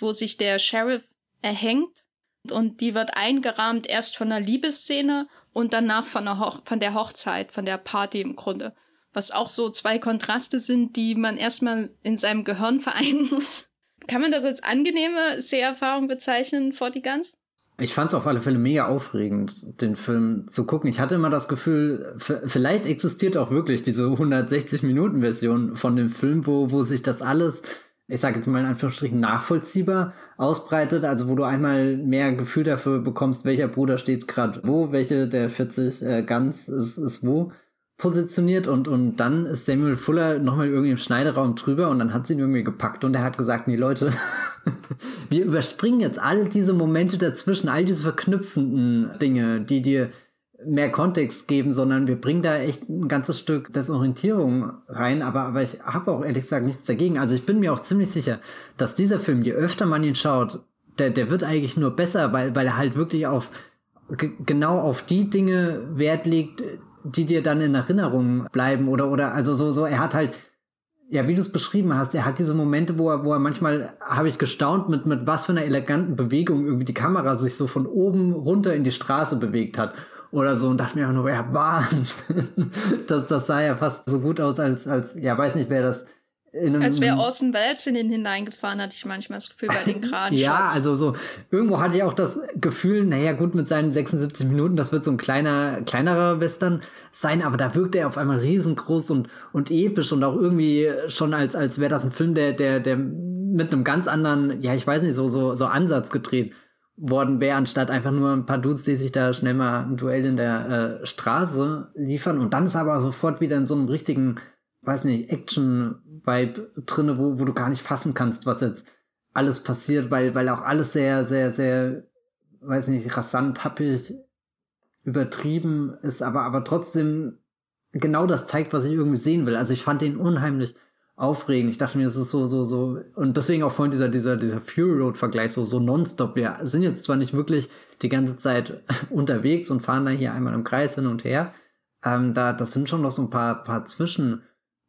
wo sich der Sheriff erhängt und die wird eingerahmt erst von einer Liebesszene und danach von der, Hoch von der Hochzeit, von der Party im Grunde. Was auch so zwei Kontraste sind, die man erstmal in seinem Gehirn <laughs> vereinen muss. Kann man das als angenehme Seherfahrung bezeichnen, Forty Guns? Ich fand es auf alle Fälle mega aufregend, den Film zu gucken. Ich hatte immer das Gefühl, vielleicht existiert auch wirklich diese 160-Minuten-Version von dem Film, wo, wo sich das alles, ich sage jetzt mal in Anführungsstrichen, nachvollziehbar ausbreitet. Also wo du einmal mehr Gefühl dafür bekommst, welcher Bruder steht gerade wo, welche der 40 äh, Guns ist, ist wo positioniert und, und dann ist Samuel Fuller nochmal irgendwie im Schneideraum drüber und dann hat sie ihn irgendwie gepackt und er hat gesagt, nee Leute, <laughs> wir überspringen jetzt all diese Momente dazwischen, all diese verknüpfenden Dinge, die dir mehr Kontext geben, sondern wir bringen da echt ein ganzes Stück Desorientierung rein, aber, aber ich habe auch ehrlich gesagt nichts dagegen. Also ich bin mir auch ziemlich sicher, dass dieser Film, je öfter man ihn schaut, der, der wird eigentlich nur besser, weil, weil er halt wirklich auf genau auf die Dinge Wert legt, die dir dann in Erinnerung bleiben oder oder also so so er hat halt ja, wie du es beschrieben hast, er hat diese Momente, wo er, wo er manchmal, habe ich gestaunt, mit, mit was für einer eleganten Bewegung irgendwie die Kamera sich so von oben runter in die Straße bewegt hat. Oder so und dachte mir einfach nur, ja, Wahnsinn. <laughs> Das, das sah ja fast so gut aus, als, als, ja, weiß nicht, wer das als wäre Orson Welles in den hineingefahren, hatte ich manchmal das Gefühl bei den <laughs> Kran. ja, also so, irgendwo hatte ich auch das Gefühl, naja, gut, mit seinen 76 Minuten, das wird so ein kleiner, kleinerer Western sein, aber da wirkt er auf einmal riesengroß und, und episch und auch irgendwie schon als, als wäre das ein Film, der, der, der mit einem ganz anderen, ja, ich weiß nicht, so, so, so Ansatz gedreht worden wäre, anstatt einfach nur ein paar Dudes, die sich da schnell mal ein Duell in der äh, Straße liefern und dann ist aber sofort wieder in so einem richtigen, weiß nicht, Action Vibe drinne, wo, wo du gar nicht fassen kannst, was jetzt alles passiert, weil, weil auch alles sehr, sehr, sehr, weiß nicht, rasant, happig, übertrieben ist, aber, aber trotzdem genau das zeigt, was ich irgendwie sehen will. Also ich fand den unheimlich aufregend. Ich dachte mir, das ist so, so, so, und deswegen auch vorhin dieser, dieser, dieser Fury Road Vergleich, so, so nonstop. Wir sind jetzt zwar nicht wirklich die ganze Zeit <laughs> unterwegs und fahren da hier einmal im Kreis hin und her. Ähm, da, das sind schon noch so ein paar, paar Zwischen,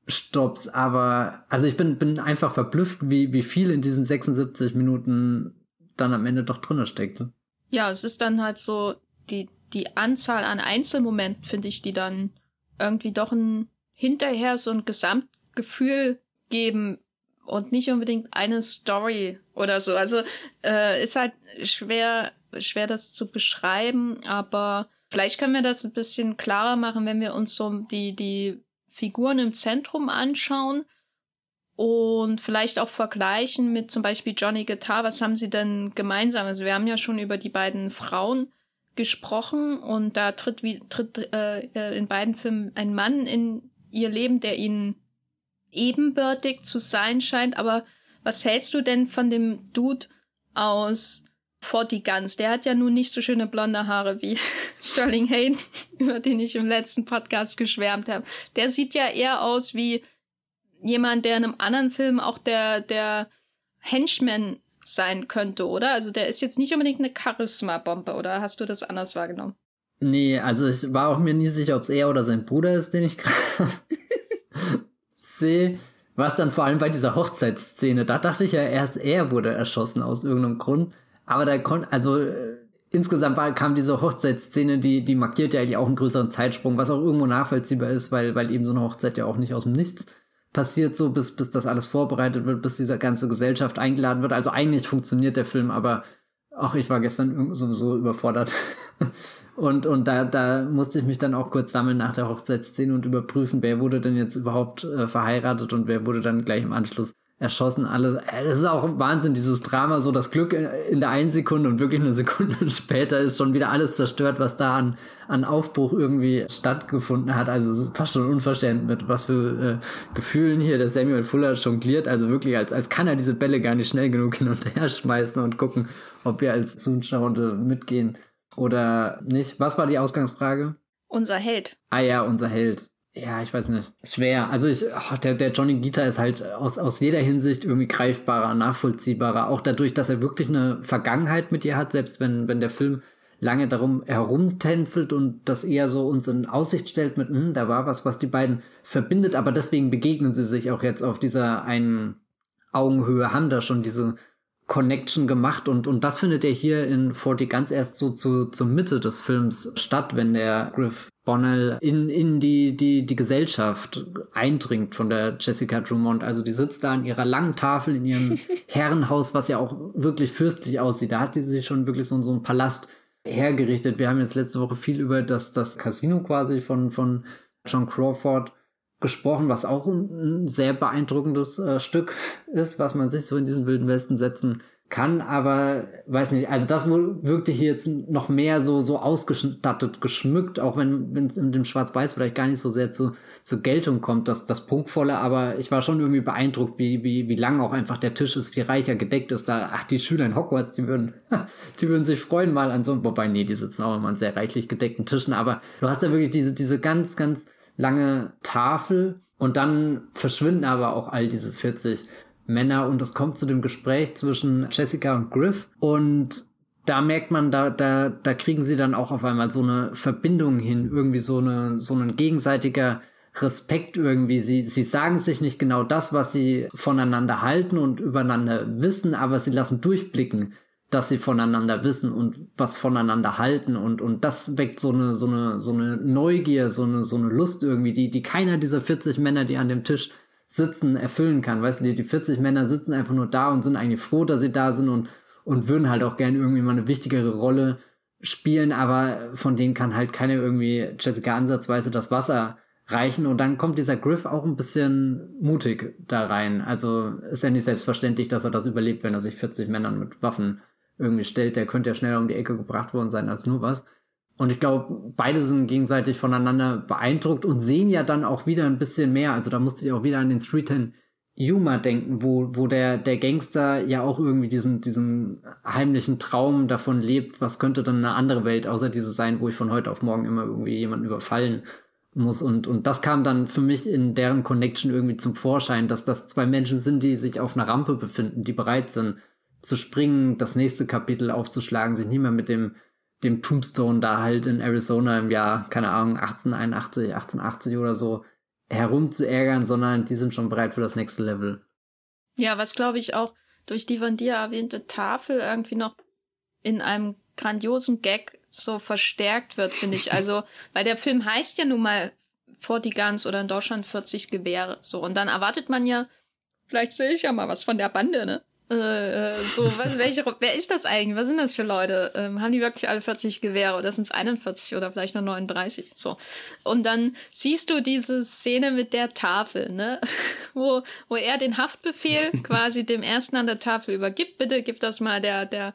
Stops, aber also ich bin, bin einfach verblüfft, wie, wie viel in diesen 76 Minuten dann am Ende doch drinne steckt. Ja, es ist dann halt so die, die Anzahl an Einzelmomenten, finde ich, die dann irgendwie doch ein hinterher so ein Gesamtgefühl geben und nicht unbedingt eine Story oder so. Also äh, ist halt schwer, schwer das zu beschreiben, aber vielleicht können wir das ein bisschen klarer machen, wenn wir uns so die, die Figuren im Zentrum anschauen und vielleicht auch vergleichen mit zum Beispiel Johnny Guitar. Was haben sie denn gemeinsam? Also wir haben ja schon über die beiden Frauen gesprochen und da tritt, wie, tritt äh, äh, in beiden Filmen ein Mann in ihr Leben, der ihnen ebenbürtig zu sein scheint. Aber was hältst du denn von dem Dude aus Forty Guns, der hat ja nun nicht so schöne blonde Haare wie <laughs> Sterling Hayne, <laughs> über den ich im letzten Podcast geschwärmt habe. Der sieht ja eher aus wie jemand, der in einem anderen Film auch der, der Henchman sein könnte, oder? Also der ist jetzt nicht unbedingt eine Charisma-Bombe, oder hast du das anders wahrgenommen? Nee, also ich war auch mir nie sicher, ob es er oder sein Bruder ist, den ich gerade <laughs> sehe, was dann vor allem bei dieser Hochzeitsszene, da dachte ich ja erst, er wurde erschossen aus irgendeinem Grund. Aber da konnte, also äh, insgesamt war, kam diese Hochzeitsszene, die, die markiert ja eigentlich auch einen größeren Zeitsprung, was auch irgendwo nachvollziehbar ist, weil, weil eben so eine Hochzeit ja auch nicht aus dem Nichts passiert, so bis, bis das alles vorbereitet wird, bis diese ganze Gesellschaft eingeladen wird. Also eigentlich funktioniert der Film, aber ach, ich war gestern sowieso überfordert. <laughs> und, und da, da musste ich mich dann auch kurz sammeln nach der Hochzeitsszene und überprüfen, wer wurde denn jetzt überhaupt äh, verheiratet und wer wurde dann gleich im Anschluss erschossen, alle. Es äh, ist auch Wahnsinn, dieses Drama, so das Glück in der einen Sekunde und wirklich eine Sekunde <laughs> später ist schon wieder alles zerstört, was da an, an Aufbruch irgendwie stattgefunden hat. Also es ist fast schon unverständlich, mit was für äh, Gefühlen hier der Samuel Fuller jongliert. Also wirklich, als, als kann er diese Bälle gar nicht schnell genug hin und her schmeißen und gucken, ob wir als Zuschauer mitgehen oder nicht. Was war die Ausgangsfrage? Unser Held. Ah ja, unser Held ja, ich weiß nicht, schwer. Also ich, oh, der, der Johnny Guitar ist halt aus, aus jeder Hinsicht irgendwie greifbarer, nachvollziehbarer. Auch dadurch, dass er wirklich eine Vergangenheit mit ihr hat, selbst wenn, wenn der Film lange darum herumtänzelt und das eher so uns in Aussicht stellt mit, hm, da war was, was die beiden verbindet, aber deswegen begegnen sie sich auch jetzt auf dieser einen Augenhöhe, haben da schon diese Connection gemacht und, und das findet er hier in 40 ganz erst so zu, zur Mitte des Films statt, wenn der Griff Bonnell in, in die, die, die Gesellschaft eindringt von der Jessica Drummond. Also die sitzt da an ihrer langen Tafel in ihrem <laughs> Herrenhaus, was ja auch wirklich fürstlich aussieht. Da hat sie sich schon wirklich so, so einen Palast hergerichtet. Wir haben jetzt letzte Woche viel über das, das Casino quasi von, von John Crawford gesprochen, was auch ein, sehr beeindruckendes äh, Stück <laughs> ist, was man sich so in diesen wilden Westen setzen kann, aber weiß nicht, also das wirkte hier jetzt noch mehr so so ausgestattet, geschmückt, auch wenn es in dem Schwarz-Weiß vielleicht gar nicht so sehr zu zur Geltung kommt, dass das prunkvolle, aber ich war schon irgendwie beeindruckt, wie wie wie lang auch einfach der Tisch ist, wie reicher gedeckt ist. Da. Ach, die Schüler in Hogwarts, die würden <laughs> die würden sich freuen mal an so wobei nee, die sitzen auch immer an sehr reichlich gedeckten Tischen, aber du hast da wirklich diese diese ganz ganz lange Tafel und dann verschwinden aber auch all diese 40 Männer und es kommt zu dem Gespräch zwischen Jessica und Griff und da merkt man, da, da, da kriegen sie dann auch auf einmal so eine Verbindung hin, irgendwie so eine, so ein gegenseitiger Respekt irgendwie. Sie, sie sagen sich nicht genau das, was sie voneinander halten und übereinander wissen, aber sie lassen durchblicken, dass sie voneinander wissen und was voneinander halten und, und das weckt so eine, so eine, so eine Neugier, so eine, so eine Lust irgendwie, die, die keiner dieser 40 Männer, die an dem Tisch sitzen, erfüllen kann. Weißt du, die, die 40 Männer sitzen einfach nur da und sind eigentlich froh, dass sie da sind und, und würden halt auch gerne irgendwie mal eine wichtigere Rolle spielen, aber von denen kann halt keiner irgendwie Jessica ansatzweise das Wasser reichen und dann kommt dieser Griff auch ein bisschen mutig da rein. Also ist ja nicht selbstverständlich, dass er das überlebt, wenn er sich 40 Männern mit Waffen irgendwie stellt. Der könnte ja schneller um die Ecke gebracht worden sein als nur was. Und ich glaube, beide sind gegenseitig voneinander beeindruckt und sehen ja dann auch wieder ein bisschen mehr. Also da musste ich auch wieder an den Street Ten Yuma denken, wo, wo der, der Gangster ja auch irgendwie diesen, diesen heimlichen Traum davon lebt, was könnte dann eine andere Welt außer diese sein, wo ich von heute auf morgen immer irgendwie jemanden überfallen muss. Und, und das kam dann für mich in deren Connection irgendwie zum Vorschein, dass das zwei Menschen sind, die sich auf einer Rampe befinden, die bereit sind zu springen, das nächste Kapitel aufzuschlagen, sich nicht mehr mit dem dem Tombstone da halt in Arizona im Jahr, keine Ahnung, 1881, 1880 oder so herumzuärgern, sondern die sind schon bereit für das nächste Level. Ja, was glaube ich auch durch die von dir erwähnte Tafel irgendwie noch in einem grandiosen Gag so verstärkt wird, finde ich. Also, <laughs> weil der Film heißt ja nun mal 40 Guns oder in Deutschland 40 Gewehre. So, und dann erwartet man ja, vielleicht sehe ich ja mal was von der Bande, ne? Äh, äh, so, was, welche, wer ist das eigentlich? Was sind das für Leute? Ähm, haben die wirklich alle 40 Gewehre oder sind es 41 oder vielleicht nur 39? So. Und dann siehst du diese Szene mit der Tafel, ne? <laughs> wo, wo er den Haftbefehl <laughs> quasi dem ersten an der Tafel übergibt. Bitte gib das mal der, der,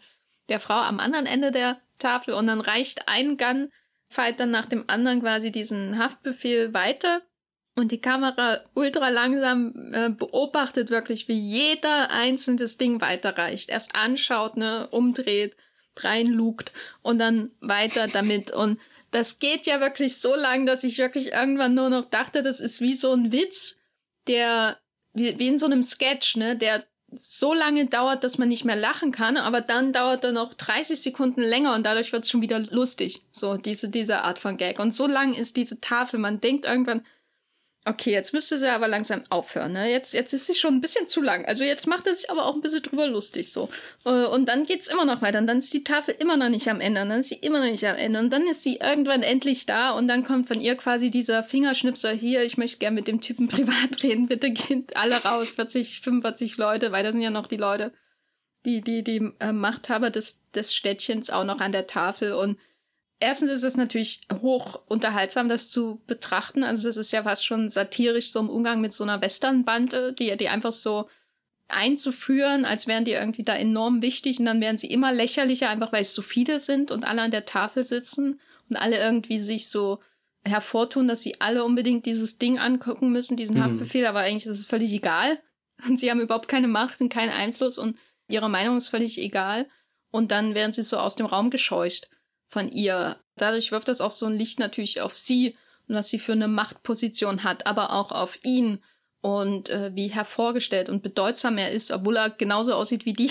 der Frau am anderen Ende der Tafel und dann reicht ein Gunfighter nach dem anderen quasi diesen Haftbefehl weiter und die Kamera ultra langsam äh, beobachtet wirklich, wie jeder einzelne das Ding weiterreicht. Erst anschaut, ne, umdreht, reinlugt und dann weiter damit. Und das geht ja wirklich so lang, dass ich wirklich irgendwann nur noch dachte, das ist wie so ein Witz, der, wie, wie in so einem Sketch, ne, der so lange dauert, dass man nicht mehr lachen kann, aber dann dauert er noch 30 Sekunden länger und dadurch wird es schon wieder lustig. So, diese, diese Art von Gag. Und so lang ist diese Tafel. Man denkt irgendwann, Okay, jetzt müsste sie aber langsam aufhören. Ne? Jetzt, jetzt ist sie schon ein bisschen zu lang. Also jetzt macht er sich aber auch ein bisschen drüber lustig so. Äh, und dann geht's immer noch weiter. Und dann ist die Tafel immer noch nicht am Ende. Und dann ist sie immer noch nicht am Ende. Und dann ist sie irgendwann endlich da. Und dann kommt von ihr quasi dieser Fingerschnipser hier. Ich möchte gerne mit dem Typen <laughs> privat reden. Bitte geht alle raus. 40, 45 Leute. Weil da sind ja noch die Leute, die, die, die äh, Machthaber des, des Städtchens auch noch an der Tafel. Und erstens ist es natürlich hoch unterhaltsam, das zu betrachten. Also das ist ja fast schon satirisch, so im Umgang mit so einer Westernbande, die, die einfach so einzuführen, als wären die irgendwie da enorm wichtig und dann werden sie immer lächerlicher, einfach weil es so viele sind und alle an der Tafel sitzen und alle irgendwie sich so hervortun, dass sie alle unbedingt dieses Ding angucken müssen, diesen mhm. Haftbefehl, aber eigentlich ist es völlig egal. Und sie haben überhaupt keine Macht und keinen Einfluss und ihre Meinung ist völlig egal. Und dann werden sie so aus dem Raum gescheucht von ihr. Dadurch wirft das auch so ein Licht natürlich auf sie und was sie für eine Machtposition hat, aber auch auf ihn und äh, wie hervorgestellt und bedeutsam er ist, obwohl er genauso aussieht wie die.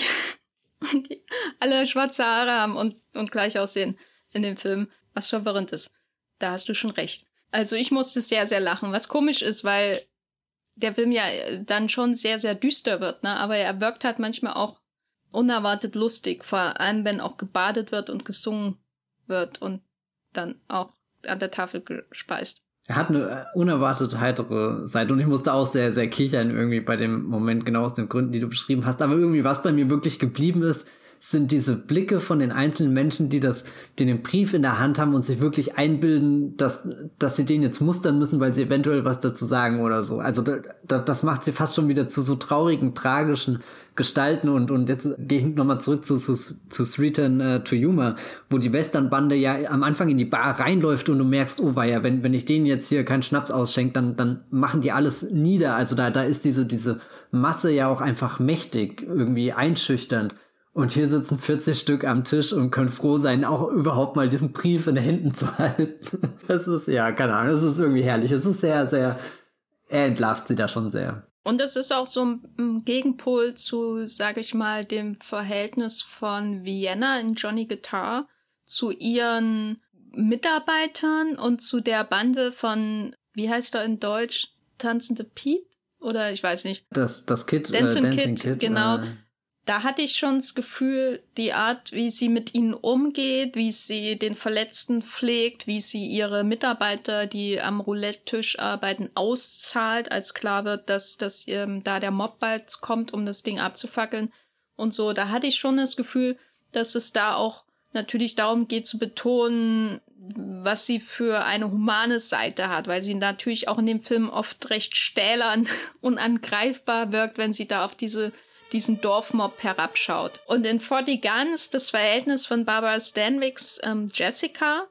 <laughs> die alle schwarze Haare haben und, und gleich aussehen in dem Film, was verwirrend ist. Da hast du schon recht. Also ich musste sehr, sehr lachen, was komisch ist, weil der Film ja dann schon sehr, sehr düster wird, ne? aber er wirkt halt manchmal auch unerwartet lustig, vor allem wenn auch gebadet wird und gesungen wird und dann auch an der Tafel gespeist. Er hat eine unerwartet heitere Seite und ich musste auch sehr, sehr kichern irgendwie bei dem Moment, genau aus den Gründen, die du beschrieben hast. Aber irgendwie, was bei mir wirklich geblieben ist, sind diese Blicke von den einzelnen Menschen, die das, die den Brief in der Hand haben und sich wirklich einbilden, dass, dass sie den jetzt mustern müssen, weil sie eventuell was dazu sagen oder so. Also da, das macht sie fast schon wieder zu so traurigen, tragischen Gestalten und, und jetzt gehe ich nochmal zurück zu, zu, zu Streeten uh, to Humor, wo die Westernbande ja am Anfang in die Bar reinläuft und du merkst, oh ja, wenn, wenn ich denen jetzt hier keinen Schnaps ausschenke, dann, dann machen die alles nieder. Also da, da ist diese, diese Masse ja auch einfach mächtig, irgendwie einschüchternd. Und hier sitzen 40 Stück am Tisch und können froh sein, auch überhaupt mal diesen Brief in den Händen zu halten. <laughs> Das ist, ja, keine Ahnung, es ist irgendwie herrlich. Es ist sehr, sehr, er entlarvt sie da schon sehr. Und es ist auch so ein Gegenpol zu, sage ich mal, dem Verhältnis von Vienna in Johnny Guitar zu ihren Mitarbeitern und zu der Bande von, wie heißt er in Deutsch, Tanzende Pete? Oder ich weiß nicht. Das, das Kid, Dancing, äh, Dancing Kid, Kid, genau. Äh da hatte ich schon das Gefühl, die Art, wie sie mit ihnen umgeht, wie sie den Verletzten pflegt, wie sie ihre Mitarbeiter, die am Roulette-Tisch arbeiten, auszahlt, als klar wird, dass, dass ähm, da der Mob bald kommt, um das Ding abzufackeln und so. Da hatte ich schon das Gefühl, dass es da auch natürlich darum geht zu betonen, was sie für eine humane Seite hat, weil sie natürlich auch in dem Film oft recht stählern, <laughs> unangreifbar wirkt, wenn sie da auf diese diesen Dorfmob herabschaut. Und in 40 Guns das Verhältnis von Barbara Stanwicks ähm, Jessica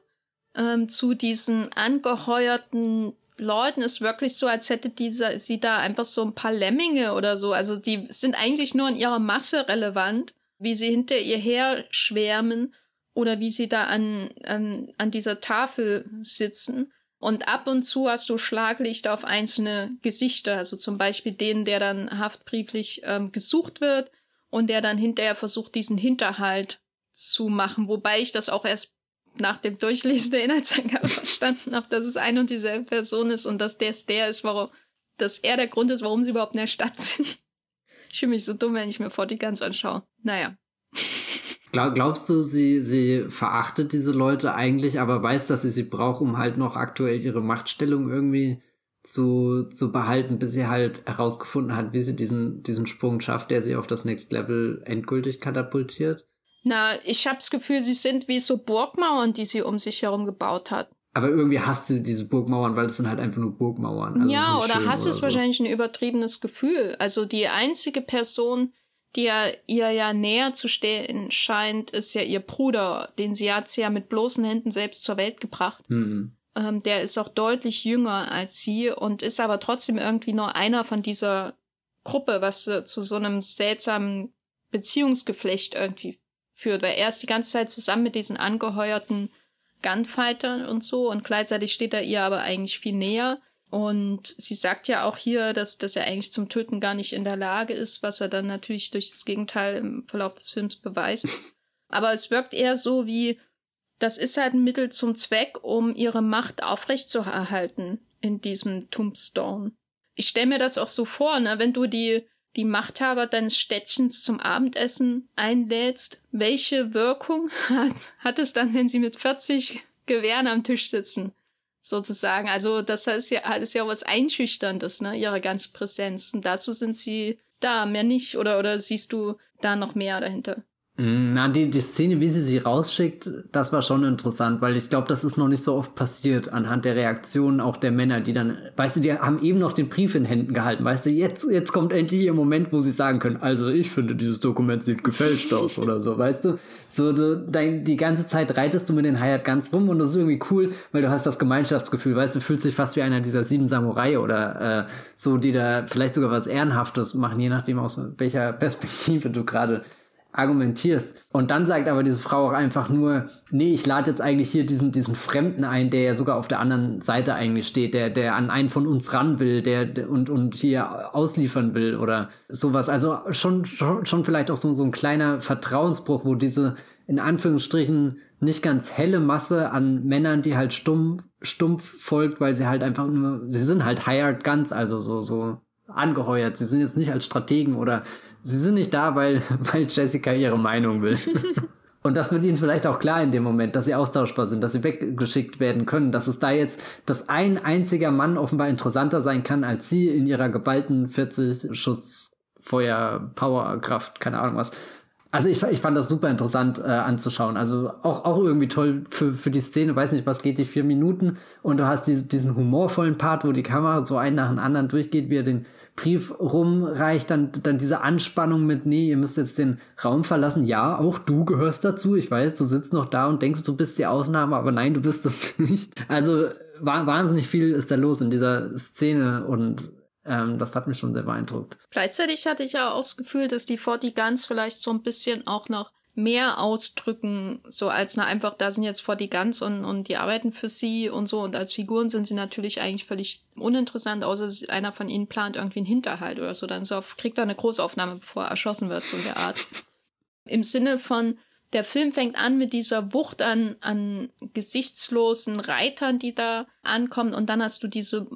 ähm, zu diesen angeheuerten Leuten ist wirklich so, als hätte diese, sie da einfach so ein paar Lemminge oder so. Also die sind eigentlich nur in ihrer Masse relevant, wie sie hinter ihr her schwärmen oder wie sie da an, an, an dieser Tafel sitzen. Und ab und zu hast du Schlaglicht auf einzelne Gesichter, also zum Beispiel den, der dann haftbrieflich ähm, gesucht wird und der dann hinterher versucht, diesen Hinterhalt zu machen. Wobei ich das auch erst nach dem Durchlesen der Inhaltsangabe <laughs> verstanden habe, dass es ein und dieselbe Person ist und dass der der ist, warum, dass er der Grund ist, warum sie überhaupt in der Stadt <laughs> sind. Ich fühle mich so dumm, wenn ich mir vor die ganz anschaue. Naja. Glaub, glaubst du, sie, sie verachtet diese Leute eigentlich, aber weiß, dass sie sie braucht, um halt noch aktuell ihre Machtstellung irgendwie zu, zu behalten, bis sie halt herausgefunden hat, wie sie diesen, diesen Sprung schafft, der sie auf das Next Level endgültig katapultiert? Na, ich habe das Gefühl, sie sind wie so Burgmauern, die sie um sich herum gebaut hat. Aber irgendwie hasst sie diese Burgmauern, weil es sind halt einfach nur Burgmauern. Also ja, oder hast du es so. wahrscheinlich ein übertriebenes Gefühl. Also die einzige Person, die ja ihr ja näher zu stehen scheint, ist ja ihr Bruder, den sie hat sie ja mit bloßen Händen selbst zur Welt gebracht. Mhm. Ähm, der ist auch deutlich jünger als sie und ist aber trotzdem irgendwie nur einer von dieser Gruppe, was äh, zu so einem seltsamen Beziehungsgeflecht irgendwie führt, weil er ist die ganze Zeit zusammen mit diesen angeheuerten Gunfightern und so und gleichzeitig steht er ihr aber eigentlich viel näher. Und sie sagt ja auch hier, dass, dass er eigentlich zum Töten gar nicht in der Lage ist, was er dann natürlich durch das Gegenteil im Verlauf des Films beweist. <laughs> Aber es wirkt eher so wie, das ist halt ein Mittel zum Zweck, um ihre Macht aufrechtzuerhalten in diesem Tombstone. Ich stelle mir das auch so vor, ne, wenn du die, die Machthaber deines Städtchens zum Abendessen einlädst, welche Wirkung <laughs> hat, hat es dann, wenn sie mit 40 Gewehren am Tisch sitzen? Sozusagen. Also, das heißt ja, das ist ja was Einschüchterndes, ne, ihre ganze Präsenz. Und dazu sind sie da, mehr nicht. Oder, oder siehst du da noch mehr dahinter? Mm, na, die, die Szene, wie sie sie rausschickt, das war schon interessant, weil ich glaube, das ist noch nicht so oft passiert anhand der Reaktionen auch der Männer, die dann, weißt du, die haben eben noch den Brief in Händen gehalten, weißt du, jetzt, jetzt kommt endlich ihr Moment, wo sie sagen können, also ich finde, dieses Dokument sieht gefälscht aus oder so, weißt du? So, du, dein, die ganze Zeit reitest du mit den Hayat ganz rum und das ist irgendwie cool, weil du hast das Gemeinschaftsgefühl, weißt du, fühlst dich fast wie einer dieser sieben Samurai oder äh, so, die da vielleicht sogar was Ehrenhaftes machen, je nachdem aus welcher Perspektive du gerade argumentierst. Und dann sagt aber diese Frau auch einfach nur, nee, ich lade jetzt eigentlich hier diesen, diesen Fremden ein, der ja sogar auf der anderen Seite eigentlich steht, der, der an einen von uns ran will, der, und, und hier ausliefern will oder sowas. Also schon, schon, schon vielleicht auch so, so ein kleiner Vertrauensbruch, wo diese in Anführungsstrichen nicht ganz helle Masse an Männern, die halt stumpf, stumpf folgt, weil sie halt einfach nur, sie sind halt hired guns, also so, so angeheuert. Sie sind jetzt nicht als Strategen oder sie sind nicht da, weil, <laughs> weil Jessica ihre Meinung will. <laughs> Und das wird ihnen vielleicht auch klar in dem Moment, dass sie austauschbar sind, dass sie weggeschickt werden können, dass es da jetzt, dass ein einziger Mann offenbar interessanter sein kann als sie in ihrer geballten 40 Schuss Feuer, Power, Kraft, keine Ahnung was. Also ich, ich fand das super interessant äh, anzuschauen. Also auch, auch irgendwie toll für, für die Szene. Weiß nicht, was geht die vier Minuten und du hast diese, diesen humorvollen Part, wo die Kamera so einen nach dem anderen durchgeht, wie er den Brief rumreicht, dann, dann diese Anspannung mit, nee, ihr müsst jetzt den Raum verlassen. Ja, auch du gehörst dazu. Ich weiß, du sitzt noch da und denkst, du bist die Ausnahme, aber nein, du bist das <laughs> nicht. Also wahnsinnig viel ist da los in dieser Szene und ähm, das hat mich schon sehr beeindruckt. Gleichzeitig hatte ich ja auch das Gefühl, dass die 40 Guns vielleicht so ein bisschen auch noch mehr ausdrücken, so als nur einfach, da sind jetzt vor die Guns und, und die arbeiten für sie und so. Und als Figuren sind sie natürlich eigentlich völlig uninteressant, außer einer von ihnen plant irgendwie einen Hinterhalt oder so. Dann so kriegt er eine Großaufnahme, bevor er erschossen wird, so in der Art. <laughs> Im Sinne von, der Film fängt an mit dieser Wucht an, an gesichtslosen Reitern, die da ankommen. Und dann hast du diese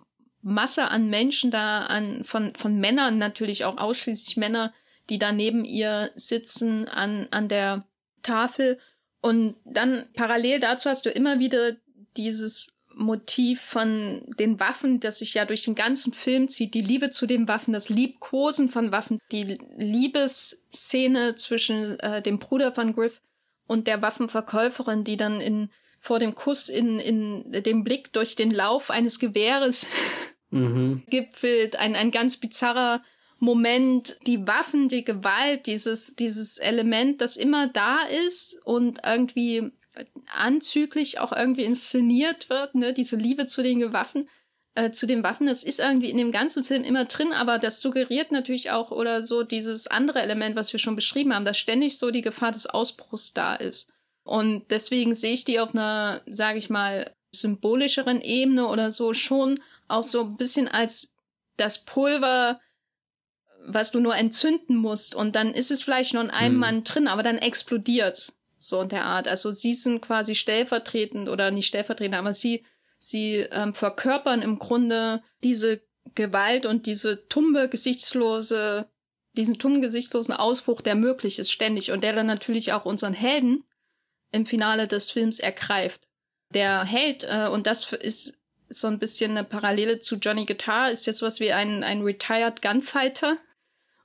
Masse an Menschen da, an, von, von Männern natürlich auch ausschließlich Männer, die da neben ihr sitzen an, an der Tafel. Und dann parallel dazu hast du immer wieder dieses Motiv von den Waffen, das sich ja durch den ganzen Film zieht, die Liebe zu den Waffen, das Liebkosen von Waffen, die Liebesszene zwischen äh, dem Bruder von Griff und der Waffenverkäuferin, die dann in vor dem Kuss in, in dem Blick durch den Lauf eines Gewehres mhm. <laughs> gipfelt. Ein, ein ganz bizarrer Moment, die Waffen, die Gewalt, dieses, dieses Element, das immer da ist und irgendwie anzüglich auch irgendwie inszeniert wird, ne, diese Liebe zu den Waffen, äh, zu den Waffen, das ist irgendwie in dem ganzen Film immer drin, aber das suggeriert natürlich auch oder so dieses andere Element, was wir schon beschrieben haben, dass ständig so die Gefahr des Ausbruchs da ist. Und deswegen sehe ich die auf einer, sage ich mal, symbolischeren Ebene oder so schon auch so ein bisschen als das Pulver, was du nur entzünden musst und dann ist es vielleicht nur in einem hm. Mann drin, aber dann explodiert's. So in der Art. Also sie sind quasi stellvertretend oder nicht stellvertretend, aber sie, sie ähm, verkörpern im Grunde diese Gewalt und diese tumbe, gesichtslose, diesen tumben, gesichtslosen Ausbruch, der möglich ist, ständig und der dann natürlich auch unseren Helden im Finale des Films ergreift. Der Held, äh, und das ist so ein bisschen eine Parallele zu Johnny Guitar, ist jetzt was wie ein, ein Retired Gunfighter,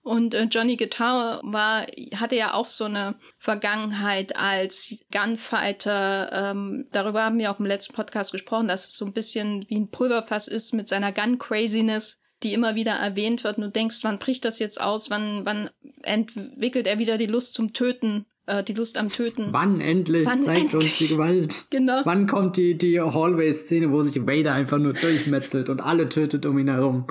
und äh, Johnny Guitar war, hatte ja auch so eine Vergangenheit als Gunfighter. Ähm, darüber haben wir auch im letzten Podcast gesprochen, dass es so ein bisschen wie ein Pulverfass ist mit seiner Gun-Craziness, die immer wieder erwähnt wird. Und du denkst, wann bricht das jetzt aus? Wann, wann entwickelt er wieder die Lust zum Töten? Äh, die Lust am Töten. Wann endlich wann zeigt endlich? uns die Gewalt? Genau. Wann kommt die, die Hallway-Szene, wo sich Vader einfach nur durchmetzelt und alle tötet um ihn herum?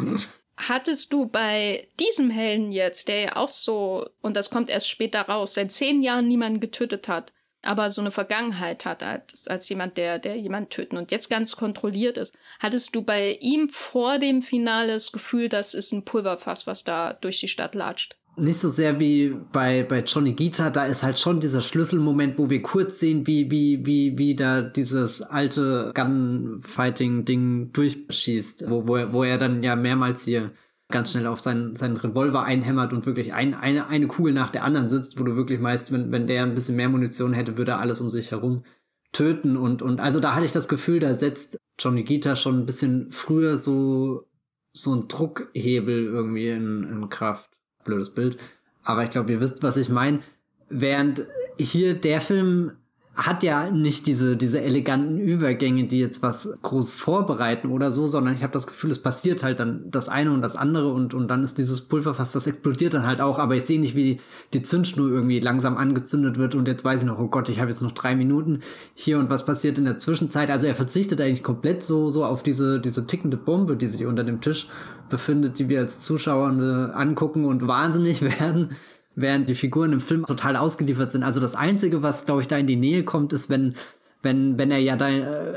Hattest du bei diesem Helden jetzt, der ja auch so, und das kommt erst später raus, seit zehn Jahren niemanden getötet hat, aber so eine Vergangenheit hat als, als jemand, der, der jemanden töten und jetzt ganz kontrolliert ist. Hattest du bei ihm vor dem Finale das Gefühl, das ist ein Pulverfass, was da durch die Stadt latscht? Nicht so sehr wie bei, bei Johnny Gita, da ist halt schon dieser Schlüsselmoment, wo wir kurz sehen, wie, wie, wie, wie da dieses alte Gunfighting-Ding durchschießt, wo, wo, er, wo er dann ja mehrmals hier ganz schnell auf seinen, seinen Revolver einhämmert und wirklich ein, eine, eine Kugel nach der anderen sitzt, wo du wirklich meinst, wenn, wenn der ein bisschen mehr Munition hätte, würde er alles um sich herum töten. Und, und also da hatte ich das Gefühl, da setzt Johnny Gita schon ein bisschen früher so, so ein Druckhebel irgendwie in, in Kraft blödes Bild. Aber ich glaube, ihr wisst, was ich meine. Während hier der Film hat ja nicht diese, diese eleganten Übergänge, die jetzt was groß vorbereiten oder so, sondern ich habe das Gefühl, es passiert halt dann das eine und das andere und, und dann ist dieses Pulverfass, das explodiert dann halt auch, aber ich sehe nicht, wie die Zündschnur irgendwie langsam angezündet wird und jetzt weiß ich noch, oh Gott, ich habe jetzt noch drei Minuten hier und was passiert in der Zwischenzeit. Also er verzichtet eigentlich komplett so, so auf diese, diese tickende Bombe, die sich unter dem Tisch befindet, die wir als Zuschauer angucken und wahnsinnig <laughs> werden während die Figuren im Film total ausgeliefert sind. Also das Einzige, was, glaube ich, da in die Nähe kommt, ist, wenn, wenn, wenn er ja da äh,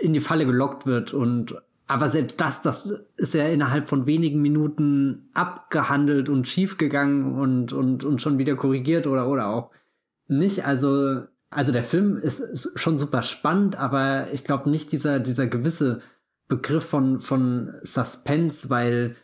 in die Falle gelockt wird und aber selbst das, das ist ja innerhalb von wenigen Minuten abgehandelt und schiefgegangen und, und, und schon wieder korrigiert oder, oder auch nicht. Also, also der Film ist, ist schon super spannend, aber ich glaube nicht dieser, dieser gewisse Begriff von, von Suspense, weil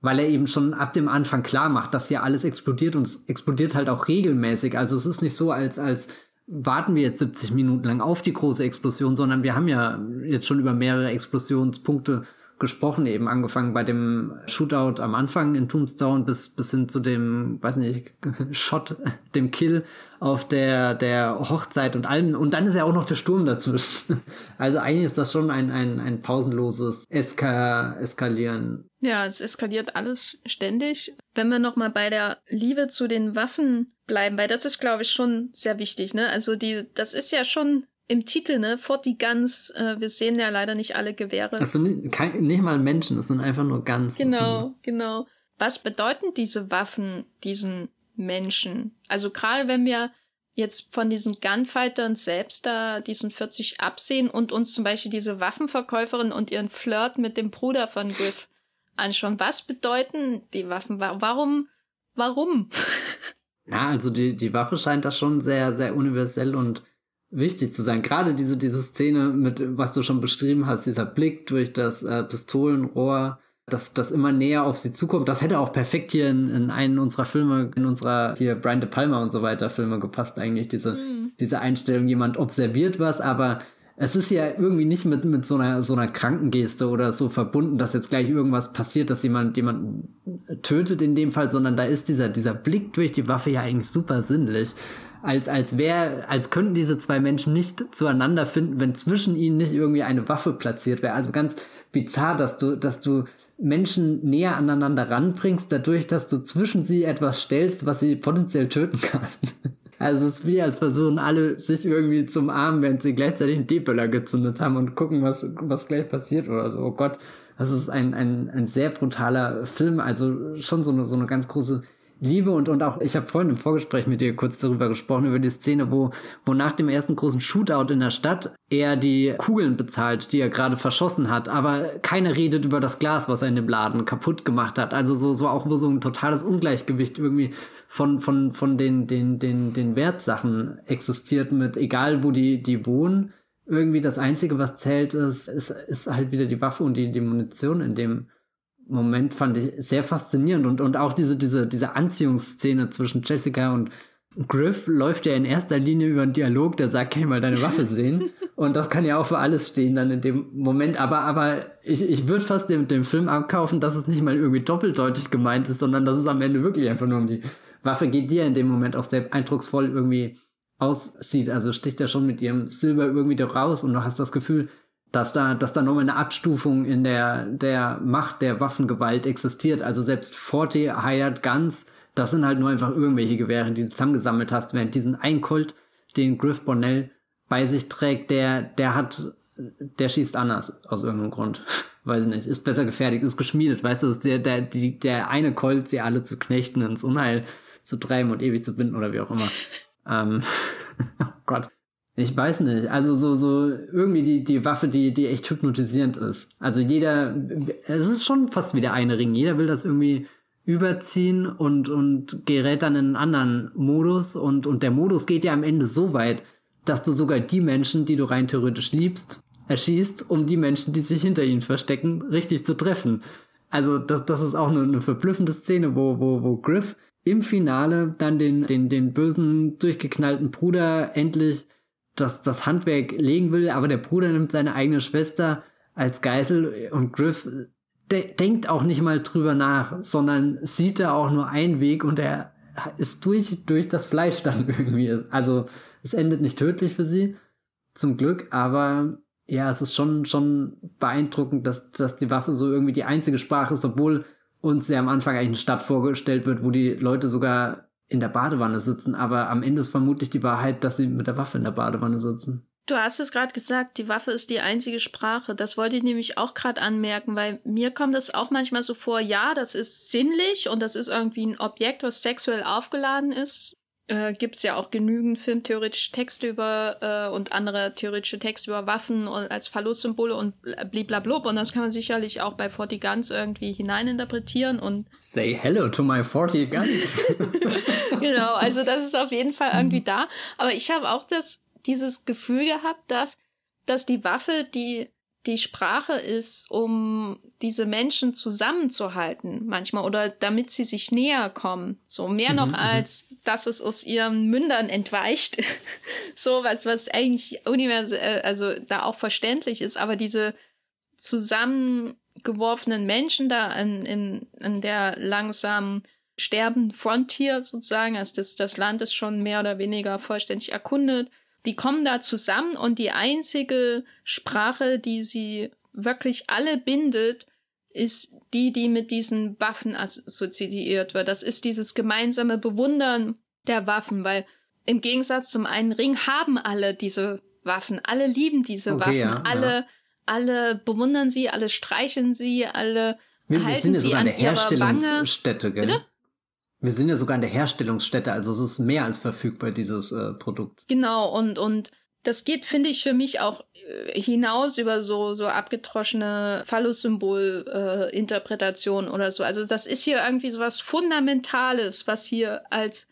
weil er eben schon ab dem Anfang klar macht, dass hier alles explodiert und es explodiert halt auch regelmäßig. Also es ist nicht so, als, als warten wir jetzt 70 Minuten lang auf die große Explosion, sondern wir haben ja jetzt schon über mehrere Explosionspunkte gesprochen, eben angefangen bei dem Shootout am Anfang in Tombstone bis, bis hin zu dem, weiß nicht, <laughs> Shot, dem Kill auf der, der Hochzeit und allem. Und dann ist ja auch noch der Sturm dazwischen. <laughs> Also eigentlich ist das schon ein, ein, ein pausenloses Eska Eskalieren. Ja, es eskaliert alles ständig. Wenn wir nochmal bei der Liebe zu den Waffen bleiben, weil das ist, glaube ich, schon sehr wichtig, ne? Also die, das ist ja schon im Titel, ne? Forty Guns, äh, wir sehen ja leider nicht alle Gewehre. Das sind nicht, kein, nicht mal Menschen, es sind einfach nur Guns. Genau, genau. Was bedeuten diese Waffen diesen Menschen? Also gerade wenn wir jetzt von diesen Gunfightern selbst da diesen 40 absehen und uns zum Beispiel diese Waffenverkäuferin und ihren Flirt mit dem Bruder von Griff anschauen. Was bedeuten die Waffen? Warum? Warum? <laughs> Ja, also die, die Waffe scheint da schon sehr, sehr universell und wichtig zu sein. Gerade diese, diese Szene mit, was du schon beschrieben hast, dieser Blick durch das äh, Pistolenrohr, dass das immer näher auf sie zukommt. Das hätte auch perfekt hier in, in einen unserer Filme, in unserer hier Brian De Palma und so weiter Filme gepasst eigentlich, diese, mhm. diese Einstellung, jemand observiert was, aber es ist ja irgendwie nicht mit, mit so einer, so einer Krankengeste oder so verbunden, dass jetzt gleich irgendwas passiert, dass jemand jemanden tötet in dem Fall, sondern da ist dieser, dieser Blick durch die Waffe ja eigentlich super sinnlich als, als wäre, als könnten diese zwei Menschen nicht zueinander finden, wenn zwischen ihnen nicht irgendwie eine Waffe platziert wäre. Also ganz bizarr, dass du, dass du Menschen näher aneinander ranbringst, dadurch, dass du zwischen sie etwas stellst, was sie potenziell töten kann. <laughs> Also es ist wie, als versuchen alle sich irgendwie zum Armen, während sie gleichzeitig einen D-Böller gezündet haben und gucken, was, was gleich passiert oder so. Oh Gott, das ist ein, ein, ein sehr brutaler Film, also schon so eine, so eine ganz große liebe und, und auch, ich habe vorhin im Vorgespräch mit dir kurz darüber gesprochen, über die Szene, wo, wo nach dem ersten großen Shootout in der Stadt er die Kugeln bezahlt, die er gerade verschossen hat, aber keiner redet über das Glas, was er in dem Laden kaputt gemacht hat. Also so, so auch so ein totales Ungleichgewicht irgendwie von, von, von den, den, den, den Wertsachen existiert mit, egal wo die, die wohnen. Irgendwie das Einzige, was zählt, ist, ist, ist halt wieder die Waffe und die, die Munition in dem, Moment fand ich sehr faszinierend und, und auch diese, diese, diese Anziehungsszene zwischen Jessica und Griff läuft ja in erster Linie über einen Dialog, der sagt, kann ich mal deine Waffe sehen? <laughs> und das kann ja auch für alles stehen dann in dem Moment. Aber, aber ich, ich würde fast dem, dem Film abkaufen, dass es nicht mal irgendwie doppeldeutig gemeint ist, sondern dass es am Ende wirklich einfach nur um die Waffe geht, die ja in dem Moment auch sehr eindrucksvoll irgendwie aussieht. Also sticht er schon mit ihrem Silber irgendwie da raus und du hast das Gefühl, dass da, dass da nochmal eine Abstufung in der, der Macht der Waffengewalt existiert. Also selbst Forte, Hired Guns, das sind halt nur einfach irgendwelche Gewehre, die du zusammengesammelt hast, während diesen ein Colt, den Griff Bonnell bei sich trägt, der, der hat, der schießt anders, aus irgendeinem Grund. <laughs> Weiß ich nicht, ist besser gefertigt, ist geschmiedet, weißt du, ist der, der, die, der eine Colt, sie alle zu knechten, ins Unheil zu treiben und ewig zu binden oder wie auch immer. <laughs> ähm, <laughs> oh Gott. Ich weiß nicht. Also so, so irgendwie die, die Waffe, die, die echt hypnotisierend ist. Also jeder, es ist schon fast wie der eine Ring. Jeder will das irgendwie überziehen und, und gerät dann in einen anderen Modus und, und der Modus geht ja am Ende so weit, dass du sogar die Menschen, die du rein theoretisch liebst, erschießt, um die Menschen, die sich hinter ihnen verstecken, richtig zu treffen. Also das, das ist auch eine, eine verblüffende Szene, wo, wo, wo Griff im Finale dann den, den, den bösen, durchgeknallten Bruder endlich das, das Handwerk legen will, aber der Bruder nimmt seine eigene Schwester als Geißel und Griff de denkt auch nicht mal drüber nach, sondern sieht da auch nur einen Weg und er ist durch, durch das Fleisch dann <laughs> irgendwie. Also es endet nicht tödlich für sie, zum Glück, aber ja, es ist schon, schon beeindruckend, dass, dass die Waffe so irgendwie die einzige Sprache ist, obwohl uns ja am Anfang eigentlich eine Stadt vorgestellt wird, wo die Leute sogar in der Badewanne sitzen, aber am Ende ist vermutlich die Wahrheit, dass sie mit der Waffe in der Badewanne sitzen. Du hast es gerade gesagt, die Waffe ist die einzige Sprache. Das wollte ich nämlich auch gerade anmerken, weil mir kommt es auch manchmal so vor, ja, das ist sinnlich und das ist irgendwie ein Objekt, was sexuell aufgeladen ist äh, gibt es ja auch genügend filmtheoretische Texte über äh, und andere theoretische Texte über Waffen und als Verlustsymbole und bliblablub. Und das kann man sicherlich auch bei 40 Guns irgendwie hineininterpretieren und. Say hello to my 40 Guns. <laughs> <laughs> genau, also das ist auf jeden Fall irgendwie da. Aber ich habe auch das, dieses Gefühl gehabt, dass, dass die Waffe, die die Sprache ist, um diese Menschen zusammenzuhalten manchmal oder damit sie sich näher kommen. So mehr noch mhm, mhm. als das, was aus ihren Mündern entweicht. <laughs> so was, was eigentlich universell, also da auch verständlich ist, aber diese zusammengeworfenen Menschen da an, in, an der langsamen sterbenden Frontier sozusagen, also das, das Land ist schon mehr oder weniger vollständig erkundet die kommen da zusammen und die einzige Sprache, die sie wirklich alle bindet, ist die, die mit diesen Waffen assoziiert wird. Das ist dieses gemeinsame Bewundern der Waffen, weil im Gegensatz zum einen Ring haben alle diese Waffen, alle lieben diese okay, Waffen, ja, alle, ja. alle bewundern sie, alle streicheln sie, alle wir, halten sind ja sie an der Herstellungsstätte, gell? Bitte? Wir sind ja sogar in der Herstellungsstätte, also es ist mehr als verfügbar, dieses äh, Produkt. Genau, und, und das geht, finde ich, für mich auch äh, hinaus über so, so abgetroschene Phallus-Symbol-Interpretation äh, oder so. Also das ist hier irgendwie so was Fundamentales, was hier als,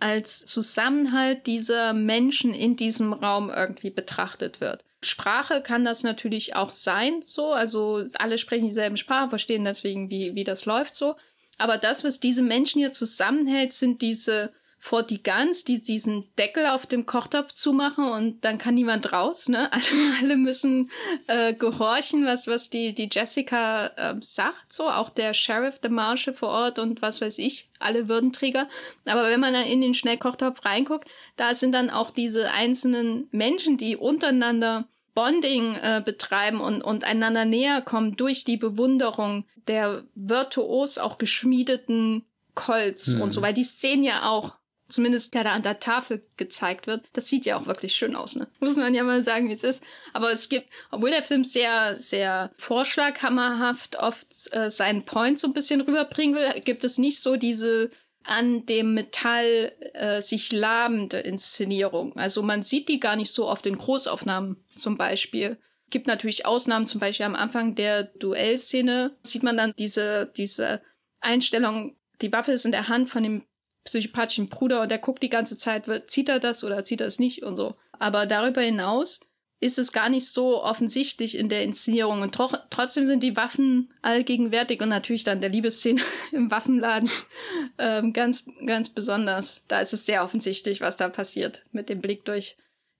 als Zusammenhalt dieser Menschen in diesem Raum irgendwie betrachtet wird. Sprache kann das natürlich auch sein, so. Also alle sprechen dieselben Sprache, verstehen deswegen, wie, wie das läuft, so. Aber das, was diese Menschen hier zusammenhält, sind diese Fortigans, die diesen Deckel auf dem Kochtopf zumachen und dann kann niemand raus. Ne? <laughs> Alle, alle müssen äh, gehorchen, was, was die, die Jessica äh, sagt. So, auch der Sheriff, der Marshal vor Ort und was weiß ich, alle Würdenträger. Aber wenn man dann in den Schnellkochtopf reinguckt, da sind dann auch diese einzelnen Menschen, die untereinander Bonding äh, betreiben und, und einander näher kommen durch die Bewunderung der virtuos auch geschmiedeten Colts mhm. und so, weil die Szenen ja auch, zumindest der da an der Tafel gezeigt wird, das sieht ja auch wirklich schön aus, ne? Muss man ja mal sagen, wie es ist. Aber es gibt, obwohl der Film sehr, sehr vorschlaghammerhaft oft äh, seinen Point so ein bisschen rüberbringen will, gibt es nicht so diese an dem Metall äh, sich labende Inszenierung. Also man sieht die gar nicht so oft in Großaufnahmen zum Beispiel. Gibt natürlich Ausnahmen, zum Beispiel am Anfang der Duellszene sieht man dann diese, diese Einstellung, die Waffe ist in der Hand von dem psychopathischen Bruder und der guckt die ganze Zeit, zieht er das oder zieht er es nicht und so. Aber darüber hinaus ist es gar nicht so offensichtlich in der Inszenierung. Und tro trotzdem sind die Waffen allgegenwärtig und natürlich dann der Liebesszene <laughs> im Waffenladen <laughs> ähm, ganz, ganz besonders. Da ist es sehr offensichtlich, was da passiert mit dem Blick durch,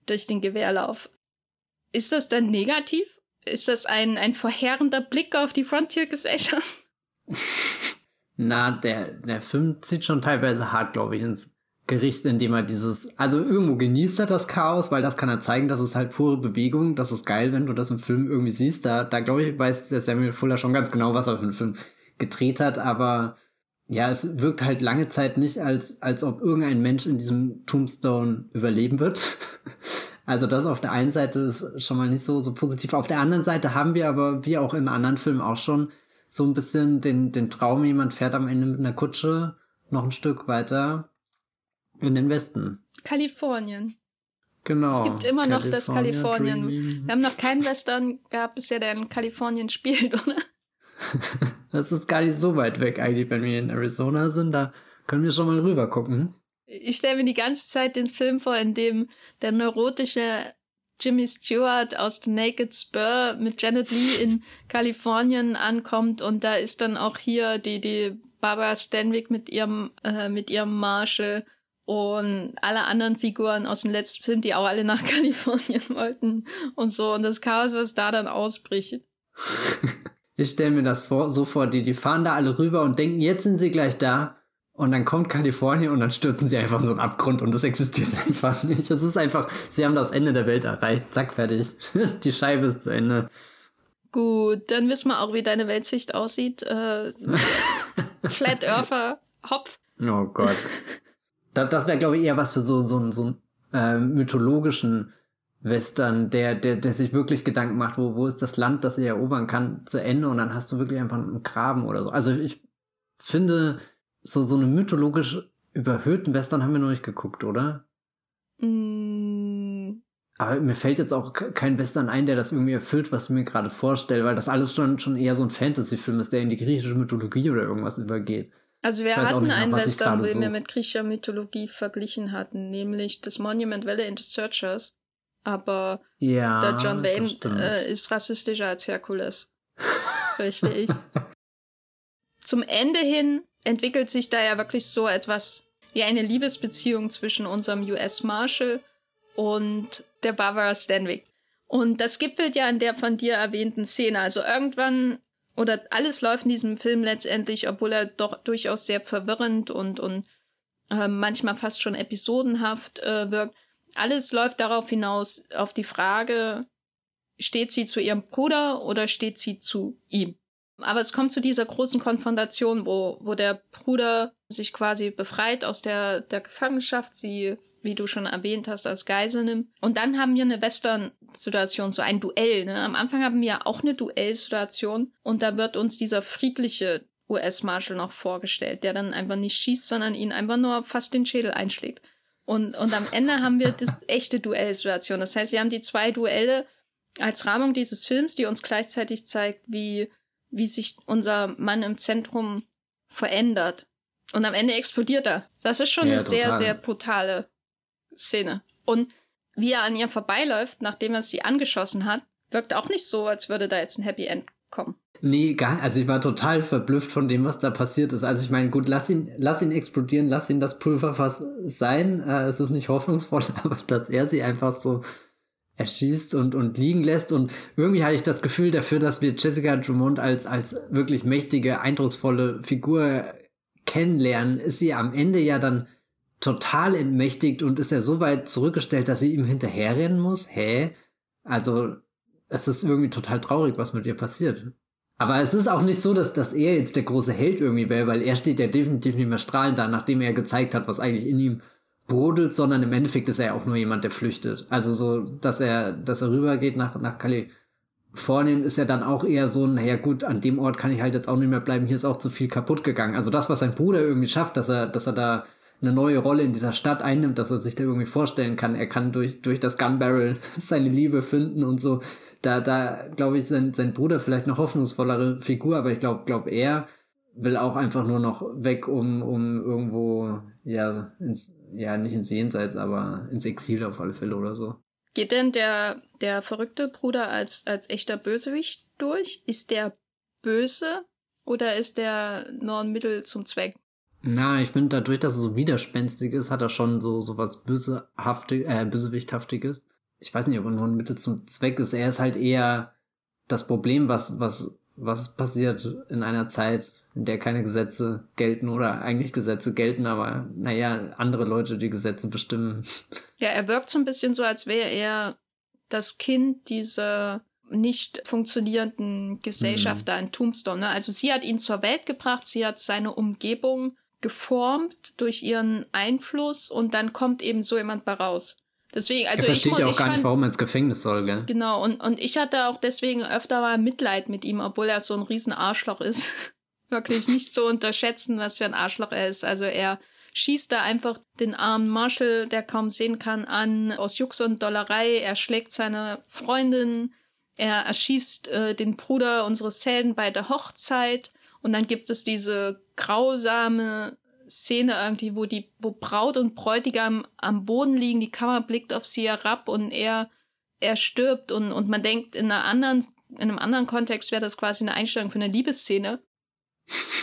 durch den Gewehrlauf. Ist das dann negativ? Ist das ein, ein verheerender Blick auf die Frontier-Gesellschaft? <laughs> Na, der, der Film zieht schon teilweise hart, glaube ich, ins Gericht, indem er dieses, also irgendwo genießt er das Chaos, weil das kann er zeigen, das ist halt pure Bewegung, das ist geil, wenn du das im Film irgendwie siehst. Da, da glaube ich, weiß der Samuel Fuller schon ganz genau, was er für einen Film gedreht hat, aber ja, es wirkt halt lange Zeit nicht, als, als ob irgendein Mensch in diesem Tombstone überleben wird. <laughs> Also das auf der einen Seite ist schon mal nicht so, so positiv. Auf der anderen Seite haben wir aber, wie auch in anderen Filmen auch schon, so ein bisschen den, den Traum, jemand fährt am Ende mit einer Kutsche noch ein Stück weiter in den Westen. Kalifornien. Genau. Es gibt immer noch das Kalifornien. Dreaming. Wir haben noch keinen Western gehabt bisher, der in Kalifornien spielt, <laughs> oder? <laughs> Das ist gar nicht so weit weg eigentlich, wenn wir in Arizona sind. Da können wir schon mal rüber gucken. Ich stelle mir die ganze Zeit den Film vor, in dem der neurotische Jimmy Stewart aus The Naked Spur mit Janet Lee in <laughs> Kalifornien ankommt und da ist dann auch hier die, die Barbara Stanwyck mit ihrem, äh, mit ihrem Marshall und alle anderen Figuren aus dem letzten Film, die auch alle nach <laughs> Kalifornien wollten und so und das Chaos, was da dann ausbricht. <laughs> Ich stelle mir das vor, so vor, die, die fahren da alle rüber und denken, jetzt sind sie gleich da. Und dann kommt Kalifornien und dann stürzen sie einfach in so einen Abgrund und das existiert <laughs> einfach nicht. Es ist einfach, sie haben das Ende der Welt erreicht. Zack, fertig. Die Scheibe ist zu Ende. Gut, dann wissen wir auch, wie deine Weltsicht aussieht. Äh, Flat Earther, Hopf. Oh Gott. Das, wäre, glaube ich, eher was für so, so, so einen äh, mythologischen Western, der, der, der sich wirklich Gedanken macht, wo, wo ist das Land, das er erobern kann, zu Ende und dann hast du wirklich einfach einen Graben oder so. Also ich finde, so, so eine mythologisch überhöhten Western haben wir noch nicht geguckt, oder? Mm. Aber mir fällt jetzt auch kein Western ein, der das irgendwie erfüllt, was ich mir gerade vorstelle, weil das alles schon, schon eher so ein Fantasy-Film ist, der in die griechische Mythologie oder irgendwas übergeht. Also wir hatten mehr, einen Western, den so wir mit griechischer Mythologie verglichen hatten, nämlich das Monument Valley into Searchers. Aber ja, der John Wayne äh, ist rassistischer als Herkules. Richtig. <laughs> Zum Ende hin entwickelt sich da ja wirklich so etwas wie eine Liebesbeziehung zwischen unserem US Marshal und der Barbara Stanwyck. Und das gipfelt ja in der von dir erwähnten Szene. Also irgendwann, oder alles läuft in diesem Film letztendlich, obwohl er doch durchaus sehr verwirrend und, und äh, manchmal fast schon episodenhaft äh, wirkt. Alles läuft darauf hinaus, auf die Frage, steht sie zu ihrem Bruder oder steht sie zu ihm? Aber es kommt zu dieser großen Konfrontation, wo, wo der Bruder sich quasi befreit aus der, der Gefangenschaft, sie, wie du schon erwähnt hast, als Geisel nimmt. Und dann haben wir eine Western-Situation, so ein Duell. Ne? Am Anfang haben wir auch eine Duellsituation und da wird uns dieser friedliche US-Marshal noch vorgestellt, der dann einfach nicht schießt, sondern ihn einfach nur fast den Schädel einschlägt. Und, und am Ende haben wir das <laughs> echte Duellsituation. Das heißt, wir haben die zwei Duelle als Rahmung dieses Films, die uns gleichzeitig zeigt, wie wie sich unser Mann im Zentrum verändert. Und am Ende explodiert er. Das ist schon ja, eine total. sehr, sehr brutale Szene. Und wie er an ihr vorbeiläuft, nachdem er sie angeschossen hat, wirkt auch nicht so, als würde da jetzt ein Happy End kommen. Nee, gar Also ich war total verblüfft von dem, was da passiert ist. Also ich meine, gut, lass ihn, lass ihn explodieren, lass ihn das Pulverfass sein. Äh, es ist nicht hoffnungsvoll, <laughs> aber dass er sie einfach so erschießt und, und liegen lässt. Und irgendwie hatte ich das Gefühl dafür, dass wir Jessica Drummond als, als wirklich mächtige, eindrucksvolle Figur kennenlernen, ist sie am Ende ja dann total entmächtigt und ist ja so weit zurückgestellt, dass sie ihm hinterherrennen muss. Hä? Also, es ist irgendwie total traurig, was mit ihr passiert. Aber es ist auch nicht so, dass, dass er jetzt der große Held irgendwie wäre, weil er steht ja definitiv nicht mehr strahlend da, nachdem er gezeigt hat, was eigentlich in ihm brodelt, sondern im Endeffekt ist er ja auch nur jemand, der flüchtet. Also so, dass er, dass er rübergeht nach, nach Kalifornien, ist ja dann auch eher so ein, naja gut, an dem Ort kann ich halt jetzt auch nicht mehr bleiben, hier ist auch zu viel kaputt gegangen. Also das, was sein Bruder irgendwie schafft, dass er, dass er da eine neue Rolle in dieser Stadt einnimmt, dass er sich da irgendwie vorstellen kann, er kann durch, durch das Gun Barrel <laughs> seine Liebe finden und so. Da, da glaube ich, sein, sein Bruder vielleicht eine hoffnungsvollere Figur, aber ich glaube, glaub er will auch einfach nur noch weg, um, um irgendwo, ja, ins, ja, nicht ins Jenseits, aber ins Exil auf alle Fälle oder so. Geht denn der, der verrückte Bruder als, als echter Bösewicht durch? Ist der böse oder ist der nur ein Mittel zum Zweck? Na, ich finde, dadurch, dass er so widerspenstig ist, hat er schon so, so was Bösehaftig, äh, Bösewichthaftiges. Ich weiß nicht, ob er nur ein Mittel zum Zweck ist. Er ist halt eher das Problem, was, was, was passiert in einer Zeit, in der keine Gesetze gelten oder eigentlich Gesetze gelten, aber naja, andere Leute die Gesetze bestimmen. <laughs> Ja, er wirkt so ein bisschen so, als wäre er das Kind dieser nicht funktionierenden Gesellschaft mhm. da in Tombstone. Ne? Also sie hat ihn zur Welt gebracht, sie hat seine Umgebung geformt durch ihren Einfluss und dann kommt eben so jemand bei raus. Deswegen, also er versteht ich, ja auch gar fand, nicht, warum er ins Gefängnis soll, gell? Genau, und, und ich hatte auch deswegen öfter mal Mitleid mit ihm, obwohl er so ein riesen Arschloch ist. <laughs> wirklich nicht zu unterschätzen, was für ein Arschloch er ist. Also er schießt da einfach den armen Marshall, der kaum sehen kann, an, aus Jux und Dollerei. Er schlägt seine Freundin, er erschießt äh, den Bruder unseres Helden bei der Hochzeit Und dann gibt es diese grausame Szene irgendwie, wo die, wo Braut und Bräutigam am Boden liegen, die Kamera blickt auf sie herab und er, er stirbt und, und man denkt in einer anderen, in einem anderen Kontext wäre das quasi eine Einstellung für eine Liebesszene.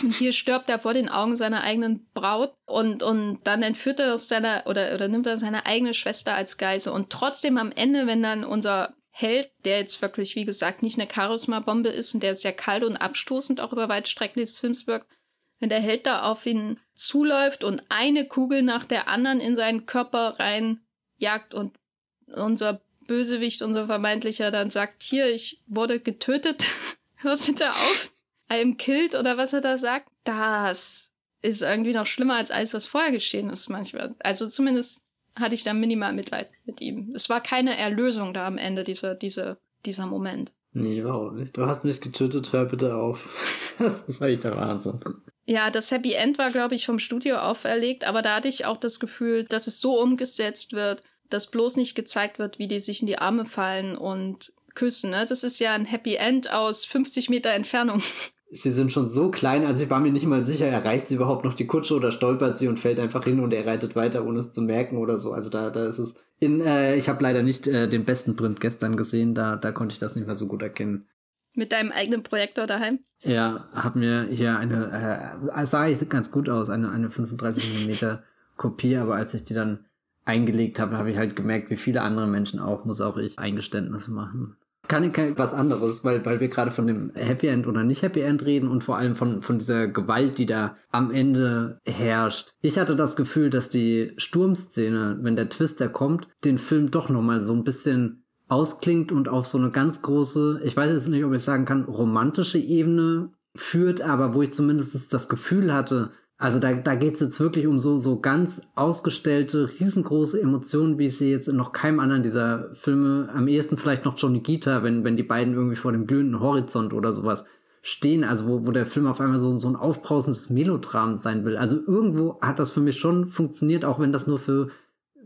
Und hier stirbt er vor den Augen seiner eigenen Braut und, und dann entführt er seine, oder, oder nimmt er seine eigene Schwester als Geise. Und trotzdem am Ende, wenn dann unser Held, der jetzt wirklich, wie gesagt, nicht eine Charisma-Bombe ist und der sehr kalt und abstoßend auch über weite Strecken des Films wirkt, wenn der Held da auf ihn zuläuft und eine Kugel nach der anderen in seinen Körper reinjagt und unser Bösewicht, unser vermeintlicher, dann sagt, hier, ich wurde getötet, <laughs> hört bitte auf, I am killed oder was er da sagt, das ist irgendwie noch schlimmer als alles, was vorher geschehen ist manchmal. Also zumindest hatte ich da minimal Mitleid mit ihm. Es war keine Erlösung da am Ende, dieser, dieser, dieser Moment. Nee, überhaupt nicht. Du hast mich getötet, hör bitte auf. <laughs> das ist echt der Wahnsinn. Ja, das Happy End war, glaube ich, vom Studio auferlegt, aber da hatte ich auch das Gefühl, dass es so umgesetzt wird, dass bloß nicht gezeigt wird, wie die sich in die Arme fallen und küssen. Ne? Das ist ja ein Happy End aus 50 Meter Entfernung. <laughs> Sie sind schon so klein, also ich war mir nicht mal sicher, erreicht sie überhaupt noch die Kutsche oder stolpert sie und fällt einfach hin und er reitet weiter, ohne es zu merken oder so. Also da, da ist es. In, äh, ich habe leider nicht äh, den besten Print gestern gesehen, da, da konnte ich das nicht mehr so gut erkennen. Mit deinem eigenen Projektor daheim? Ja, hab mir hier eine, äh, sah ich ganz gut aus, eine, eine 35 mm Kopie, aber als ich die dann eingelegt habe, habe ich halt gemerkt, wie viele andere Menschen auch, muss auch ich Eingeständnisse machen. Kann ich was anderes, weil, weil wir gerade von dem Happy End oder nicht Happy End reden und vor allem von, von dieser Gewalt, die da am Ende herrscht. Ich hatte das Gefühl, dass die Sturmszene, wenn der Twister kommt, den Film doch nochmal so ein bisschen ausklingt und auf so eine ganz große, ich weiß jetzt nicht, ob ich sagen kann, romantische Ebene führt, aber wo ich zumindest das Gefühl hatte, also da, da geht's jetzt wirklich um so, so ganz ausgestellte, riesengroße Emotionen, wie ich sie jetzt in noch keinem anderen dieser Filme, am ehesten vielleicht noch Johnny Gita, wenn, wenn die beiden irgendwie vor dem glühenden Horizont oder sowas stehen, also wo, wo der Film auf einmal so, so ein aufbrausendes Melodram sein will. Also irgendwo hat das für mich schon funktioniert, auch wenn das nur für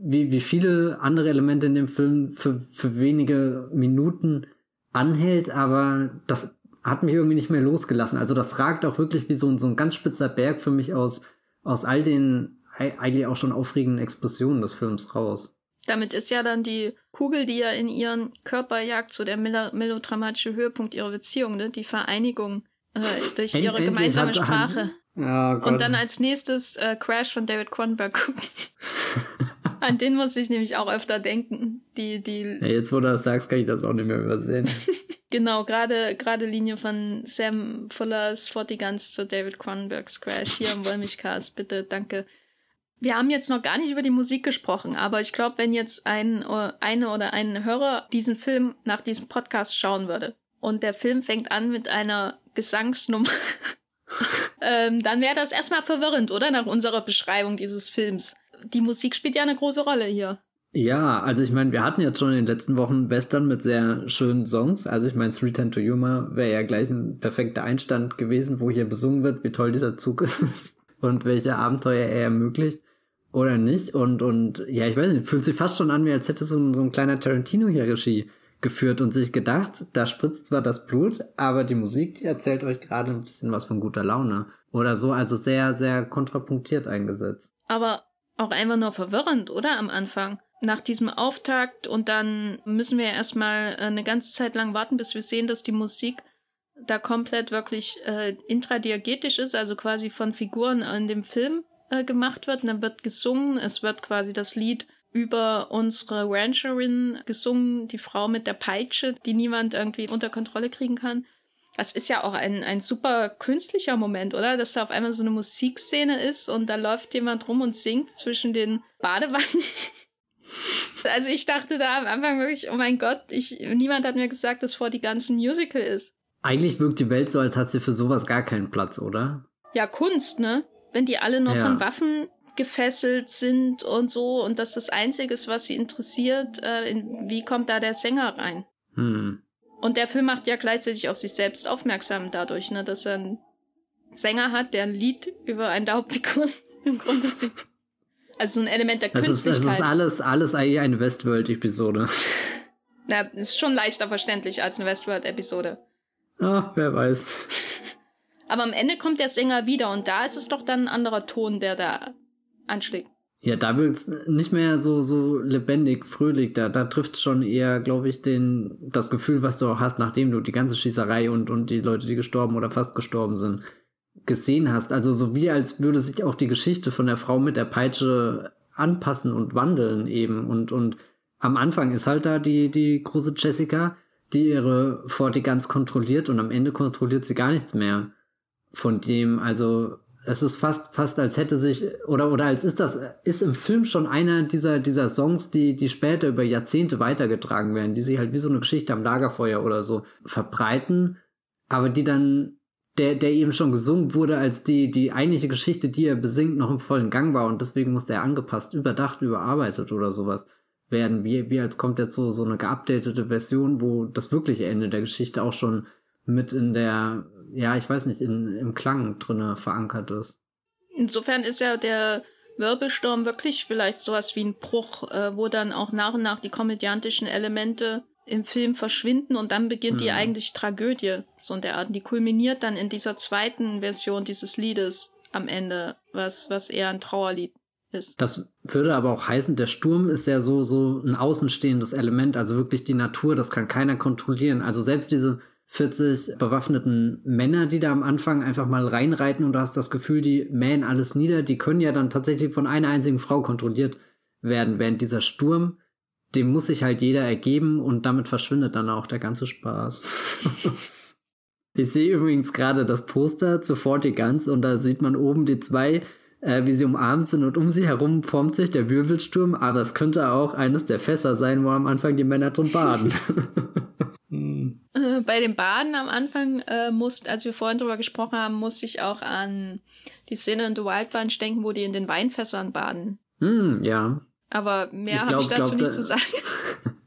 wie, wie viele andere Elemente in dem Film für, für wenige Minuten anhält, aber das hat mich irgendwie nicht mehr losgelassen. Also das ragt auch wirklich wie so ein, so ein ganz spitzer Berg für mich aus, aus all den eigentlich auch schon aufregenden Explosionen des Films raus. Damit ist ja dann die Kugel, die ja in ihren Körper jagt, so der melodramatische Höhepunkt ihrer Beziehung, ne? die Vereinigung äh, durch ihre gemeinsame Sprache. Oh Und dann als nächstes äh, Crash von David Cronenberg gucken. <laughs> An den muss ich nämlich auch öfter denken. Die, die ja, jetzt, wo du das sagst, kann ich das auch nicht mehr übersehen. <laughs> genau, gerade gerade Linie von Sam Fullers 40 Guns zu David Cronenbergs Crash hier im Wollmilchcast. Bitte, danke. Wir haben jetzt noch gar nicht über die Musik gesprochen, aber ich glaube, wenn jetzt ein eine oder ein Hörer diesen Film nach diesem Podcast schauen würde und der Film fängt an mit einer Gesangsnummer, <laughs> ähm, dann wäre das erstmal verwirrend, oder? Nach unserer Beschreibung dieses Films die Musik spielt ja eine große Rolle hier. Ja, also ich meine, wir hatten jetzt schon in den letzten Wochen Western mit sehr schönen Songs. Also ich meine, Three to Yuma wäre ja gleich ein perfekter Einstand gewesen, wo hier besungen wird, wie toll dieser Zug <laughs> ist und welche Abenteuer er ermöglicht oder nicht. Und, und ja, ich weiß nicht, fühlt sich fast schon an, wie als hätte so ein, so ein kleiner Tarantino hier Regie geführt und sich gedacht, da spritzt zwar das Blut, aber die Musik, die erzählt euch gerade ein bisschen was von guter Laune. Oder so, also sehr, sehr kontrapunktiert eingesetzt. Aber auch einfach nur verwirrend, oder? Am Anfang. Nach diesem Auftakt und dann müssen wir erstmal äh, eine ganze Zeit lang warten, bis wir sehen, dass die Musik da komplett wirklich äh, intradiegetisch ist, also quasi von Figuren in dem Film äh, gemacht wird. Und dann wird gesungen, es wird quasi das Lied über unsere Rancherin gesungen, die Frau mit der Peitsche, die niemand irgendwie unter Kontrolle kriegen kann. Das ist ja auch ein, ein super künstlicher Moment, oder? Dass da auf einmal so eine Musikszene ist und da läuft jemand rum und singt zwischen den Badewannen. <laughs> also ich dachte da am Anfang wirklich, oh mein Gott, ich, niemand hat mir gesagt, dass vor die ganzen Musical ist. Eigentlich wirkt die Welt so, als hat sie für sowas gar keinen Platz, oder? Ja, Kunst, ne? Wenn die alle nur ja. von Waffen gefesselt sind und so und das das Einzige ist, was sie interessiert, äh, in, wie kommt da der Sänger rein? Hm. Und der Film macht ja gleichzeitig auf sich selbst aufmerksam dadurch, ne, dass er einen Sänger hat, der ein Lied über eine Hauptfigur <laughs> im Grunde singt. Also so ein Element der das Künstlichkeit. Ist, das ist alles, alles eigentlich eine Westworld-Episode. <laughs> Na, ist schon leichter verständlich als eine Westworld-Episode. Ah, wer weiß. <laughs> Aber am Ende kommt der Sänger wieder und da ist es doch dann ein anderer Ton, der da anschlägt. Ja, da wird's nicht mehr so, so lebendig, fröhlich. Da, da trifft schon eher, glaube ich, den, das Gefühl, was du auch hast, nachdem du die ganze Schießerei und, und die Leute, die gestorben oder fast gestorben sind, gesehen hast. Also so wie als würde sich auch die Geschichte von der Frau mit der Peitsche anpassen und wandeln eben. Und, und am Anfang ist halt da die, die große Jessica, die ihre Forti ganz kontrolliert und am Ende kontrolliert sie gar nichts mehr von dem. Also es ist fast, fast als hätte sich, oder, oder als ist das, ist im Film schon einer dieser, dieser Songs, die, die später über Jahrzehnte weitergetragen werden, die sich halt wie so eine Geschichte am Lagerfeuer oder so verbreiten, aber die dann, der, der eben schon gesungen wurde, als die, die eigentliche Geschichte, die er besingt, noch im vollen Gang war und deswegen musste er angepasst, überdacht, überarbeitet oder sowas werden, wie, wie als kommt jetzt so, so eine geupdatete Version, wo das wirkliche Ende der Geschichte auch schon mit in der, ja, ich weiß nicht, in, im Klang drinne verankert ist. Insofern ist ja der Wirbelsturm wirklich vielleicht sowas wie ein Bruch, äh, wo dann auch nach und nach die komödiantischen Elemente im Film verschwinden und dann beginnt mhm. die eigentliche Tragödie, so in der Art. Die kulminiert dann in dieser zweiten Version dieses Liedes am Ende, was, was eher ein Trauerlied ist. Das würde aber auch heißen, der Sturm ist ja so, so ein außenstehendes Element, also wirklich die Natur, das kann keiner kontrollieren. Also selbst diese 40 bewaffneten Männer, die da am Anfang einfach mal reinreiten und du hast das Gefühl, die mähen alles nieder, die können ja dann tatsächlich von einer einzigen Frau kontrolliert werden, während dieser Sturm, dem muss sich halt jeder ergeben und damit verschwindet dann auch der ganze Spaß. <laughs> ich sehe übrigens gerade das Poster zu 40 Guns und da sieht man oben die zwei äh, wie sie umarmt sind und um sie herum formt sich der Wirbelsturm, aber es könnte auch eines der Fässer sein, wo am Anfang die Männer drin baden. <laughs> hm. Bei dem Baden am Anfang äh, musst, als wir vorhin drüber gesprochen haben, musste ich auch an die Szene in The Wild Bunch denken, wo die in den Weinfässern baden. Hm, ja. Aber mehr habe ich dazu glaub, nicht zu sagen. <laughs>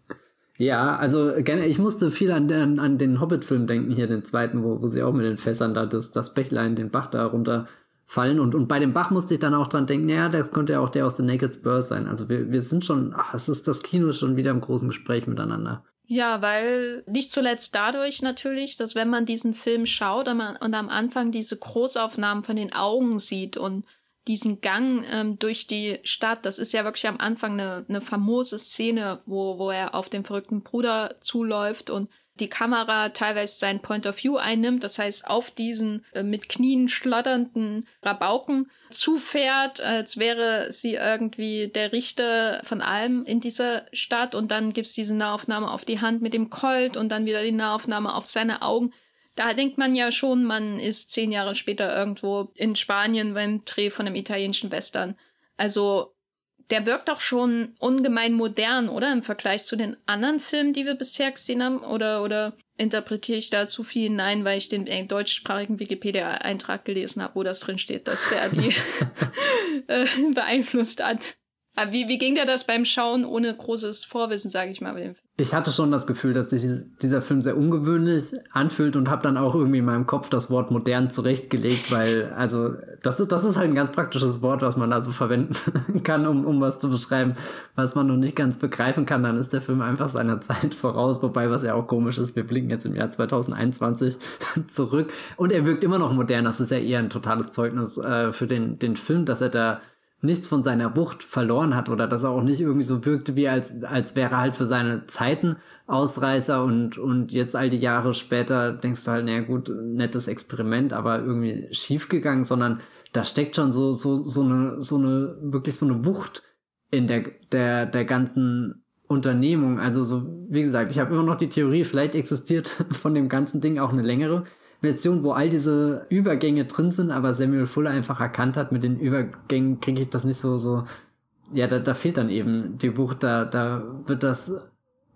Ja, also ich musste viel an, an, an den Hobbit-Film denken, hier den zweiten, wo, wo sie auch mit den Fässern da das, das Bächlein, den Bach da runter fallen. Und, und bei dem Bach musste ich dann auch dran denken, ja, das könnte ja auch der aus The Naked Spurs sein. Also wir, wir sind schon, ach, es ist das Kino schon wieder im großen Gespräch miteinander. Ja, weil nicht zuletzt dadurch natürlich, dass wenn man diesen Film schaut und, man, und am Anfang diese Großaufnahmen von den Augen sieht und diesen Gang ähm, durch die Stadt, das ist ja wirklich am Anfang eine, eine famose Szene, wo, wo er auf den verrückten Bruder zuläuft und die Kamera teilweise sein Point of View einnimmt, das heißt auf diesen äh, mit Knien schlotternden Rabauken zufährt, als wäre sie irgendwie der Richter von allem in dieser Stadt. Und dann gibt's diese Nahaufnahme auf die Hand mit dem Colt und dann wieder die Nahaufnahme auf seine Augen. Da denkt man ja schon, man ist zehn Jahre später irgendwo in Spanien beim Dreh von einem italienischen Western. Also der wirkt doch schon ungemein modern, oder? Im Vergleich zu den anderen Filmen, die wir bisher gesehen haben? Oder, oder interpretiere ich da zu viel hinein, weil ich den deutschsprachigen Wikipedia-Eintrag gelesen habe, wo das drin steht, dass der die <laughs> <laughs> äh, beeinflusst hat? Aber wie, wie ging dir das beim Schauen ohne großes Vorwissen, sage ich mal? Ich hatte schon das Gefühl, dass sich dieser Film sehr ungewöhnlich anfühlt und habe dann auch irgendwie in meinem Kopf das Wort modern zurechtgelegt, weil, also, das ist, das ist halt ein ganz praktisches Wort, was man da so verwenden <laughs> kann, um, um was zu beschreiben, was man noch nicht ganz begreifen kann. Dann ist der Film einfach seiner Zeit voraus, wobei, was ja auch komisch ist, wir blicken jetzt im Jahr 2021 <laughs> zurück und er wirkt immer noch modern. Das ist ja eher ein totales Zeugnis äh, für den, den Film, dass er da nichts von seiner Wucht verloren hat oder dass er auch nicht irgendwie so wirkte, wie als, als wäre er halt für seine Zeiten Ausreißer und, und jetzt all die Jahre später denkst du halt, naja gut, nettes Experiment, aber irgendwie schiefgegangen, sondern da steckt schon so, so, so eine, so eine, wirklich so eine Wucht in der, der, der ganzen Unternehmung. Also so, wie gesagt, ich habe immer noch die Theorie, vielleicht existiert <laughs> von dem ganzen Ding auch eine längere Version, wo all diese Übergänge drin sind, aber Samuel Fuller einfach erkannt hat, mit den Übergängen kriege ich das nicht so, so, ja, da, da fehlt dann eben die Buch, da, da wird das,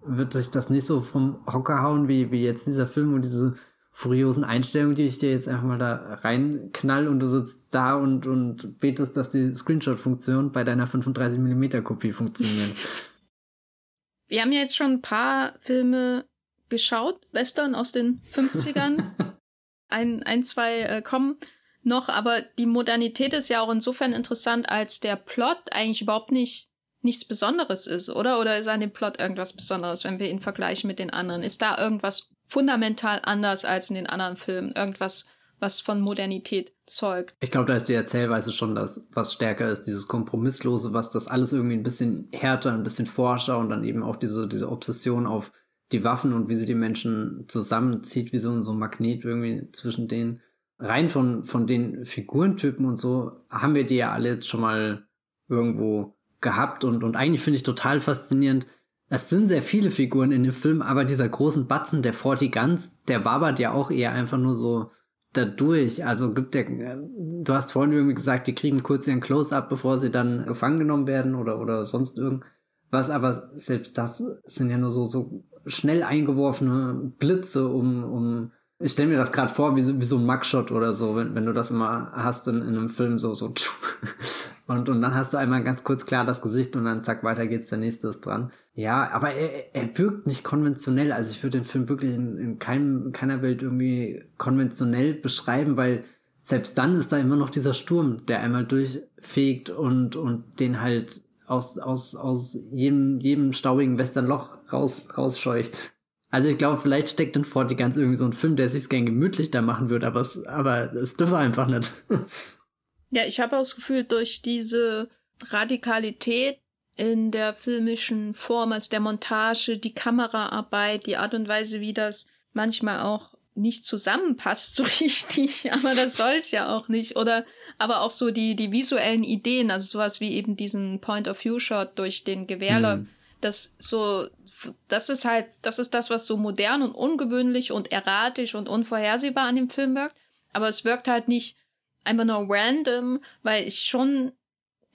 wird sich das nicht so vom Hocker hauen, wie, wie jetzt dieser Film und diese furiosen Einstellungen, die ich dir jetzt einfach mal da reinknall und du sitzt da und, und betest, dass die Screenshot-Funktion bei deiner 35mm Kopie funktioniert. Wir haben ja jetzt schon ein paar Filme geschaut, Western aus den 50ern. <laughs> ein, ein zwei äh, kommen noch, aber die Modernität ist ja auch insofern interessant, als der Plot eigentlich überhaupt nicht nichts Besonderes ist, oder? Oder ist an dem Plot irgendwas Besonderes, wenn wir ihn vergleichen mit den anderen? Ist da irgendwas fundamental anders als in den anderen Filmen? Irgendwas was von Modernität zeugt. Ich glaube, da ist die Erzählweise schon das, was stärker ist, dieses Kompromisslose, was das alles irgendwie ein bisschen härter, ein bisschen forscher und dann eben auch diese, diese Obsession auf die Waffen und wie sie die Menschen zusammenzieht, wie so, ein Magnet irgendwie zwischen denen. Rein von, von den Figurentypen und so haben wir die ja alle jetzt schon mal irgendwo gehabt und, und eigentlich finde ich total faszinierend. Es sind sehr viele Figuren in dem Film, aber dieser großen Batzen, der Forty Guns, der wabert ja auch eher einfach nur so dadurch. Also gibt der, du hast vorhin irgendwie gesagt, die kriegen kurz ihren Close-Up, bevor sie dann gefangen genommen werden oder, oder sonst irgendwas, aber selbst das sind ja nur so, so schnell eingeworfene Blitze, um, um ich stelle mir das gerade vor, wie so, wie so ein Mugshot oder so, wenn, wenn du das immer hast in, in einem Film, so, so, <laughs> und, und dann hast du einmal ganz kurz klar das Gesicht und dann zack, weiter geht's, der nächste ist dran. Ja, aber er, er wirkt nicht konventionell. Also ich würde den Film wirklich in, in keinem, keiner Welt irgendwie konventionell beschreiben, weil selbst dann ist da immer noch dieser Sturm, der einmal durchfegt und, und den halt aus, aus, aus jedem, jedem staubigen Westernloch raus, rausscheucht. Also ich glaube, vielleicht steckt in Forty ganz irgendwie so ein Film, der sich's gern gemütlich da machen würde, aber es, aber es dürfe einfach nicht. <laughs> ja, ich habe auch das Gefühl, durch diese Radikalität in der filmischen Form, also der Montage, die Kameraarbeit, die Art und Weise, wie das manchmal auch nicht zusammenpasst so <laughs> richtig, aber das soll es ja auch nicht. Oder aber auch so die, die visuellen Ideen, also sowas wie eben diesen Point-of-View-Shot durch den Gewehrler, mhm. das so das ist halt, das ist das, was so modern und ungewöhnlich und erratisch und unvorhersehbar an dem Film wirkt. Aber es wirkt halt nicht einfach nur random, weil ich schon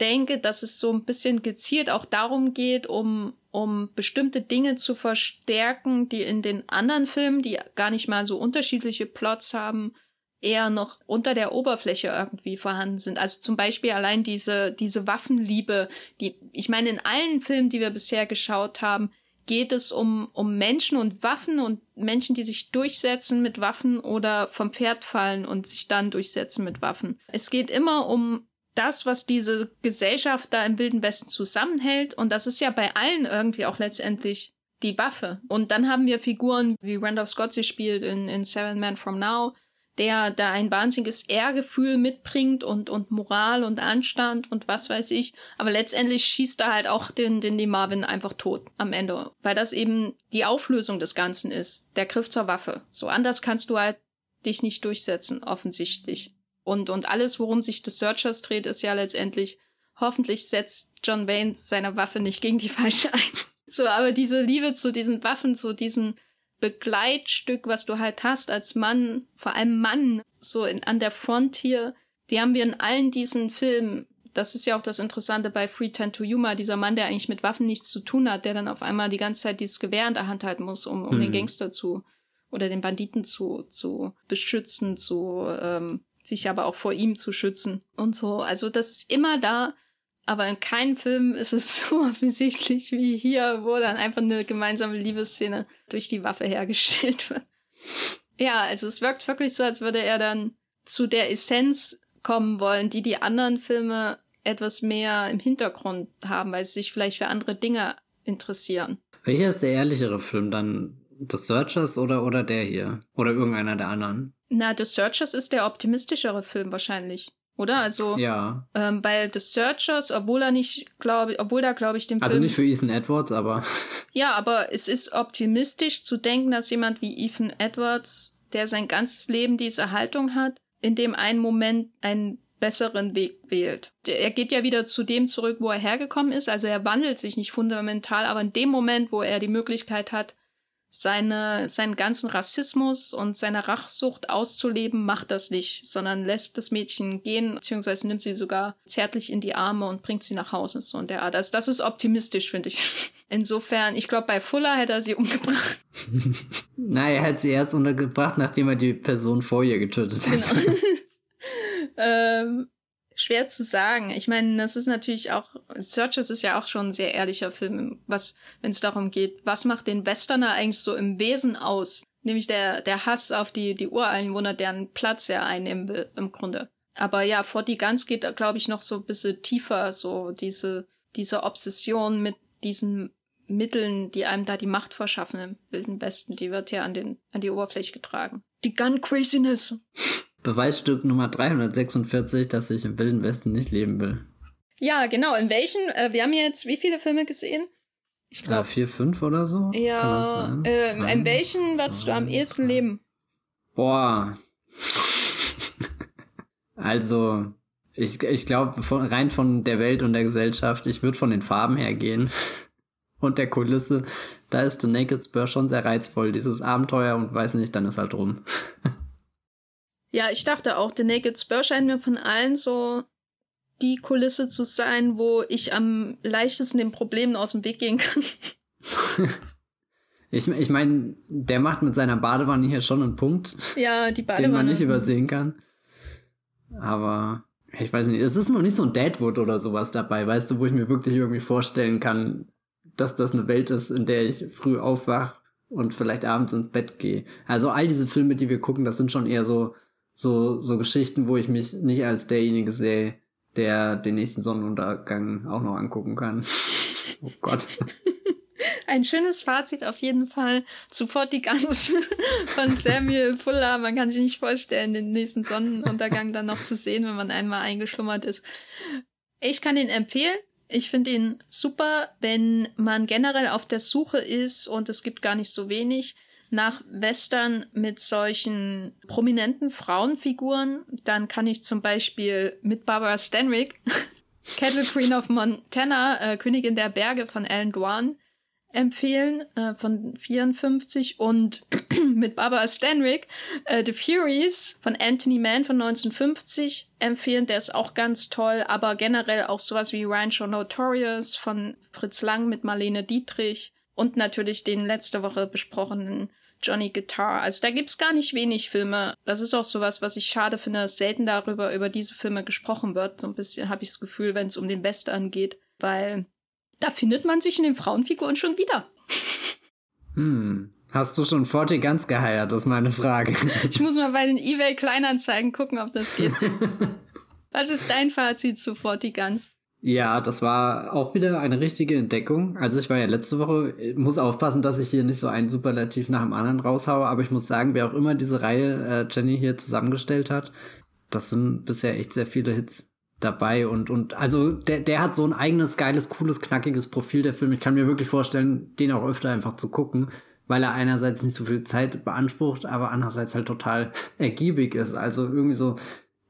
denke, dass es so ein bisschen gezielt auch darum geht, um, um bestimmte Dinge zu verstärken, die in den anderen Filmen, die gar nicht mal so unterschiedliche Plots haben, eher noch unter der Oberfläche irgendwie vorhanden sind. Also zum Beispiel allein diese, diese Waffenliebe, die, ich meine, in allen Filmen, die wir bisher geschaut haben, geht es um, um Menschen und Waffen und Menschen, die sich durchsetzen mit Waffen oder vom Pferd fallen und sich dann durchsetzen mit Waffen. Es geht immer um das, was diese Gesellschaft da im Wilden Westen zusammenhält. Und das ist ja bei allen irgendwie auch letztendlich die Waffe. Und dann haben wir Figuren, wie Randolph Scott sie spielt in, in Seven Men From Now, der da ein wahnsinniges Ehrgefühl mitbringt und, und Moral und Anstand und was weiß ich. Aber letztendlich schießt er halt auch den, den Lee Marvin einfach tot am Ende. Weil das eben die Auflösung des Ganzen ist. Der Griff zur Waffe. So anders kannst du halt dich nicht durchsetzen, offensichtlich. Und, und alles, worum sich The Searchers dreht, ist ja letztendlich, hoffentlich setzt John Wayne seine Waffe nicht gegen die falsche ein. <laughs> So, aber diese Liebe zu diesen Waffen, zu diesem Begleitstück, was du halt hast als Mann, vor allem Mann, so in, an der Front hier, die haben wir in allen diesen Filmen. Das ist ja auch das Interessante bei Free Ten to Yuma, dieser Mann, der eigentlich mit Waffen nichts zu tun hat, der dann auf einmal die ganze Zeit dieses Gewehr in der Hand halten muss, um, um mhm. den Gangster zu oder den Banditen zu, zu beschützen, zu ähm, sich aber auch vor ihm zu schützen und so. Also das ist immer da. Aber in keinem Film ist es <laughs> so offensichtlich wie hier, wo dann einfach eine gemeinsame Liebesszene durch die Waffe hergestellt <laughs> wird. Ja, also es wirkt wirklich so, als würde er dann zu der Essenz kommen wollen, die die anderen Filme etwas mehr im Hintergrund haben, weil sie sich vielleicht für andere Dinge interessieren. Welcher ist der ehrlichere Film dann? The Searchers oder, oder der hier? Oder irgendeiner der anderen? Na, The Searchers ist der optimistischere Film wahrscheinlich. Oder? Also, ja. Ähm, bei The Searchers, obwohl er nicht, glaube obwohl da glaube ich dem also Film. Also nicht für Ethan Edwards, aber. <laughs> ja, aber es ist optimistisch zu denken, dass jemand wie Ethan Edwards, der sein ganzes Leben diese Haltung hat, in dem einen Moment einen besseren Weg wählt. Er geht ja wieder zu dem zurück, wo er hergekommen ist. Also er wandelt sich nicht fundamental, aber in dem Moment, wo er die Möglichkeit hat, seine, seinen ganzen Rassismus und seine Rachsucht auszuleben, macht das nicht, sondern lässt das Mädchen gehen, beziehungsweise nimmt sie sogar zärtlich in die Arme und bringt sie nach Hause, so in der Art. Also das ist optimistisch, finde ich. <laughs> Insofern, ich glaube, bei Fuller hätte er sie umgebracht. <laughs> Nein, er hat sie erst untergebracht, nachdem er die Person vor ihr getötet hat. Genau. <laughs> ähm, schwer zu sagen. Ich meine, das ist natürlich auch, Searchers ist ja auch schon ein sehr ehrlicher Film, was, wenn es darum geht, was macht den Westerner eigentlich so im Wesen aus? Nämlich der, der Hass auf die, die Ureinwohner, deren Platz er einnehmen will, im Grunde. Aber ja, vor die Guns geht, glaube ich, noch so ein bisschen tiefer, so diese, diese Obsession mit diesen Mitteln, die einem da die Macht verschaffen im Wilden Westen, die wird ja an den, an die Oberfläche getragen. Die Gun Craziness. Beweisstück Nummer 346, dass ich im Wilden Westen nicht leben will. Ja, genau. In welchen? Äh, wir haben jetzt wie viele Filme gesehen? Ich glaube. vier, fünf oder so? Ja. Äh, in welchen würdest du am ehesten leben? Boah. <laughs> also, ich, ich glaube, rein von der Welt und der Gesellschaft, ich würde von den Farben her gehen. <laughs> und der Kulisse. Da ist The Naked Spur schon sehr reizvoll, dieses Abenteuer und weiß nicht, dann ist halt rum. <laughs> ja, ich dachte auch, The Naked Spur scheint mir von allen so die Kulisse zu sein, wo ich am leichtesten den Problemen aus dem Weg gehen kann. <laughs> ich ich meine, der macht mit seiner Badewanne hier schon einen Punkt. Ja, die Badewanne. <laughs> Den man nicht übersehen kann. Aber ich weiß nicht, es ist noch nicht so ein Deadwood oder sowas dabei, weißt du, wo ich mir wirklich irgendwie vorstellen kann, dass das eine Welt ist, in der ich früh aufwach und vielleicht abends ins Bett gehe. Also all diese Filme, die wir gucken, das sind schon eher so, so, so Geschichten, wo ich mich nicht als derjenige sehe, der den nächsten Sonnenuntergang auch noch angucken kann. <laughs> oh Gott. <laughs> Ein schönes Fazit auf jeden Fall zu Fortigans <laughs> von Samuel Fuller. Man kann sich nicht vorstellen, den nächsten Sonnenuntergang dann noch zu sehen, wenn man einmal eingeschlummert ist. Ich kann ihn empfehlen. Ich finde ihn super, wenn man generell auf der Suche ist und es gibt gar nicht so wenig nach Western mit solchen prominenten Frauenfiguren, dann kann ich zum Beispiel mit Barbara Stanwyck, <laughs> Cattle Queen of Montana, äh, Königin der Berge von Alan Dwan, empfehlen äh, von 54 und <clears throat> mit Barbara Stanwyck äh, The Furies von Anthony Mann von 1950 empfehlen. Der ist auch ganz toll, aber generell auch sowas wie Ryan Show Notorious von Fritz Lang mit Marlene Dietrich und natürlich den letzte Woche besprochenen Johnny Guitar. Also da gibt's gar nicht wenig Filme. Das ist auch sowas, was ich schade finde, dass selten darüber über diese Filme gesprochen wird. So ein bisschen habe ich das Gefühl, wenn es um den Western geht, weil da findet man sich in den Frauenfiguren schon wieder. Hm. Hast du schon Forty ganz geheiert, ist meine Frage. Ich muss mal bei den eBay Kleinanzeigen gucken, ob das geht. <laughs> Was ist dein Fazit zu Forty Guns? Ja, das war auch wieder eine richtige Entdeckung. Also ich war ja letzte Woche, muss aufpassen, dass ich hier nicht so einen Superlativ nach dem anderen raushaue, aber ich muss sagen, wer auch immer diese Reihe äh, Jenny hier zusammengestellt hat, das sind bisher echt sehr viele Hits dabei und und also der der hat so ein eigenes geiles cooles knackiges Profil der Film. Ich kann mir wirklich vorstellen, den auch öfter einfach zu gucken, weil er einerseits nicht so viel Zeit beansprucht, aber andererseits halt total <laughs> ergiebig ist. Also irgendwie so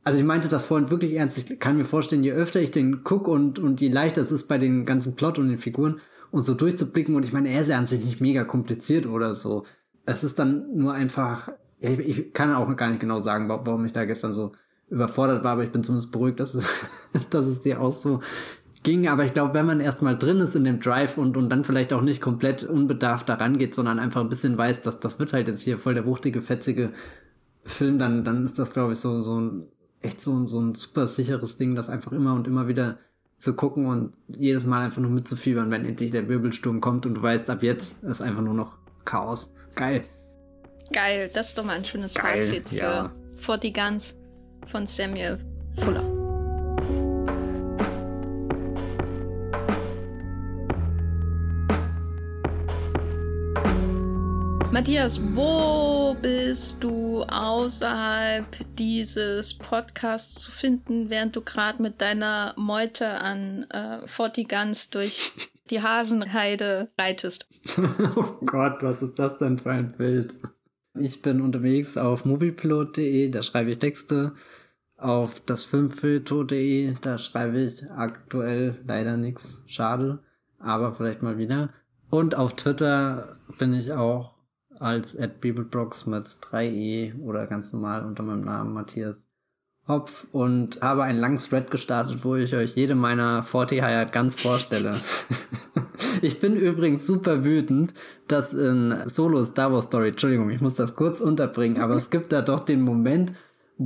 also ich meinte das vorhin wirklich ernst. Ich kann mir vorstellen, je öfter ich den guck und, und je leichter es ist bei den ganzen Plot und den Figuren und so durchzublicken. Und ich meine, er ist ja an sich nicht mega kompliziert oder so. Es ist dann nur einfach, ich, ich kann auch gar nicht genau sagen, warum ich da gestern so überfordert war, aber ich bin zumindest beruhigt, dass es, <laughs> dass es dir auch so ging. Aber ich glaube, wenn man erstmal drin ist in dem Drive und, und dann vielleicht auch nicht komplett unbedarft daran geht, sondern einfach ein bisschen weiß, dass das wird halt jetzt hier voll der wuchtige, fetzige Film, dann, dann ist das, glaube ich, so, so ein echt so, so ein super sicheres Ding, das einfach immer und immer wieder zu gucken und jedes Mal einfach nur mitzufiebern, wenn endlich der Wirbelsturm kommt und du weißt, ab jetzt ist einfach nur noch Chaos. Geil. Geil, das ist doch mal ein schönes Geil, Fazit für ja. 40 Guns von Samuel Fuller. Matthias, wo bist du außerhalb dieses Podcasts zu finden, während du gerade mit deiner Meute an äh, Fortigans durch die Hasenheide reitest? <laughs> oh Gott, was ist das denn für ein Bild? Ich bin unterwegs auf moviepilot.de, da schreibe ich Texte. Auf dasfilmfilto.de, da schreibe ich aktuell leider nichts. Schade, aber vielleicht mal wieder. Und auf Twitter bin ich auch als at Bibelbrox mit 3e oder ganz normal unter meinem Namen Matthias Hopf und habe einen langen Thread gestartet, wo ich euch jede meiner 40 Hired ganz vorstelle. <laughs> ich bin übrigens super wütend, dass in Solo Star Wars Story, Entschuldigung, ich muss das kurz unterbringen, aber es gibt da doch den Moment,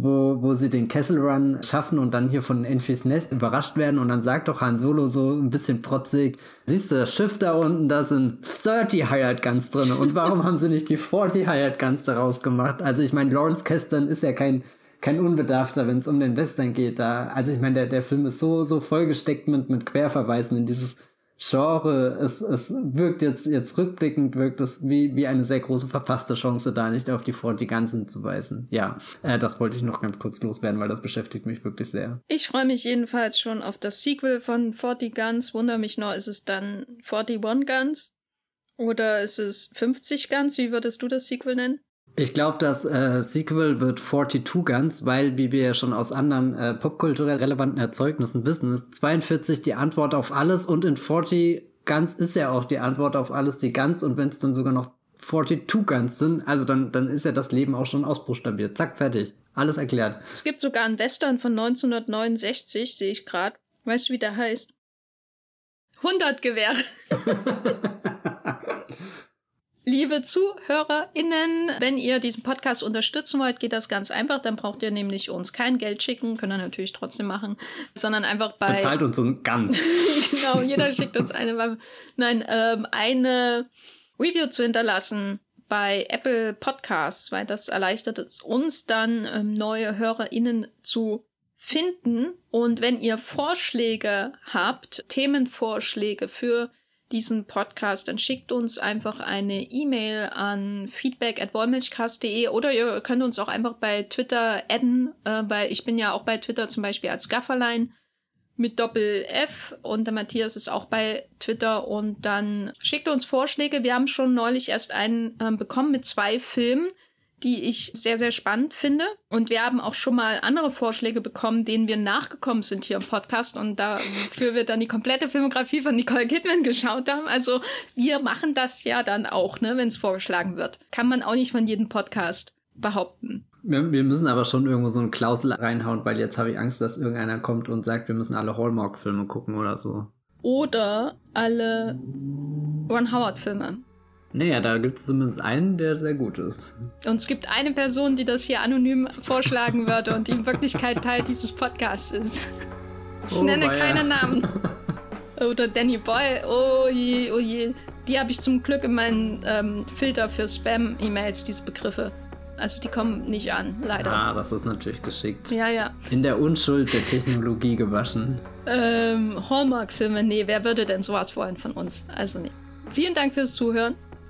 wo, wo sie den Kessel Run schaffen und dann hier von Enfys Nest überrascht werden und dann sagt doch Han Solo so ein bisschen protzig, siehst du das Schiff da unten, da sind 30 Hired Guns drin und warum haben sie nicht die 40 Hired Guns daraus gemacht? Also ich meine, Lawrence Kasdan ist ja kein kein Unbedarfter, wenn es um den Western geht. Da, also ich meine, der, der Film ist so, so vollgesteckt mit, mit Querverweisen in dieses Genre, es, es wirkt jetzt, jetzt rückblickend, wirkt es wie, wie eine sehr große verpasste Chance, da nicht auf die 40 Guns hinzuweisen. Ja, äh, das wollte ich noch ganz kurz loswerden, weil das beschäftigt mich wirklich sehr. Ich freue mich jedenfalls schon auf das Sequel von 40 Guns. Wunder mich noch, ist es dann 41 Guns? Oder ist es 50 Guns? Wie würdest du das Sequel nennen? Ich glaube, das äh, Sequel wird 42 Guns, weil, wie wir ja schon aus anderen äh, popkulturell relevanten Erzeugnissen wissen, ist 42 die Antwort auf alles und in 40 Guns ist ja auch die Antwort auf alles die Guns und wenn es dann sogar noch 42 Guns sind, also dann, dann ist ja das Leben auch schon ausbuchstabiert. Zack, fertig. Alles erklärt. Es gibt sogar einen Western von 1969, sehe ich gerade. Weißt du, wie der heißt? 100 Gewehre. <laughs> Liebe ZuhörerInnen, wenn ihr diesen Podcast unterstützen wollt, geht das ganz einfach. Dann braucht ihr nämlich uns kein Geld schicken, können wir natürlich trotzdem machen, sondern einfach bei. Bezahlt uns so ganz. <laughs> genau, jeder schickt uns eine. Nein, ähm, eine Review zu hinterlassen bei Apple Podcasts, weil das erleichtert es uns dann, ähm, neue HörerInnen zu finden. Und wenn ihr Vorschläge habt, Themenvorschläge für diesen Podcast, dann schickt uns einfach eine E-Mail an feedback at wollmilchcast.de oder ihr könnt uns auch einfach bei Twitter adden, äh, weil ich bin ja auch bei Twitter zum Beispiel als Gafferlein mit Doppel F und der Matthias ist auch bei Twitter und dann schickt uns Vorschläge. Wir haben schon neulich erst einen äh, bekommen mit zwei Filmen die ich sehr, sehr spannend finde. Und wir haben auch schon mal andere Vorschläge bekommen, denen wir nachgekommen sind hier im Podcast und dafür wir dann die komplette Filmografie von Nicole Kidman geschaut haben. Also wir machen das ja dann auch, ne, wenn es vorgeschlagen wird. Kann man auch nicht von jedem Podcast behaupten. Wir, wir, müssen aber schon irgendwo so eine Klausel reinhauen, weil jetzt habe ich Angst, dass irgendeiner kommt und sagt, wir müssen alle Hallmark-Filme gucken oder so. Oder alle Ron Howard-Filme. Naja, da gibt es zumindest einen, der sehr gut ist. Und es gibt eine Person, die das hier anonym vorschlagen würde und die in Wirklichkeit Teil dieses Podcasts ist. Ich oh, nenne keine Namen. Oder Danny Boyle. Oh je, oh je. Die habe ich zum Glück in meinen ähm, Filter für Spam-E-Mails, diese Begriffe. Also die kommen nicht an, leider. Ah, das ist natürlich geschickt. Ja, ja. In der Unschuld der Technologie gewaschen. Ähm, Hallmark-Filme, nee, wer würde denn sowas wollen von uns? Also nee. Vielen Dank fürs Zuhören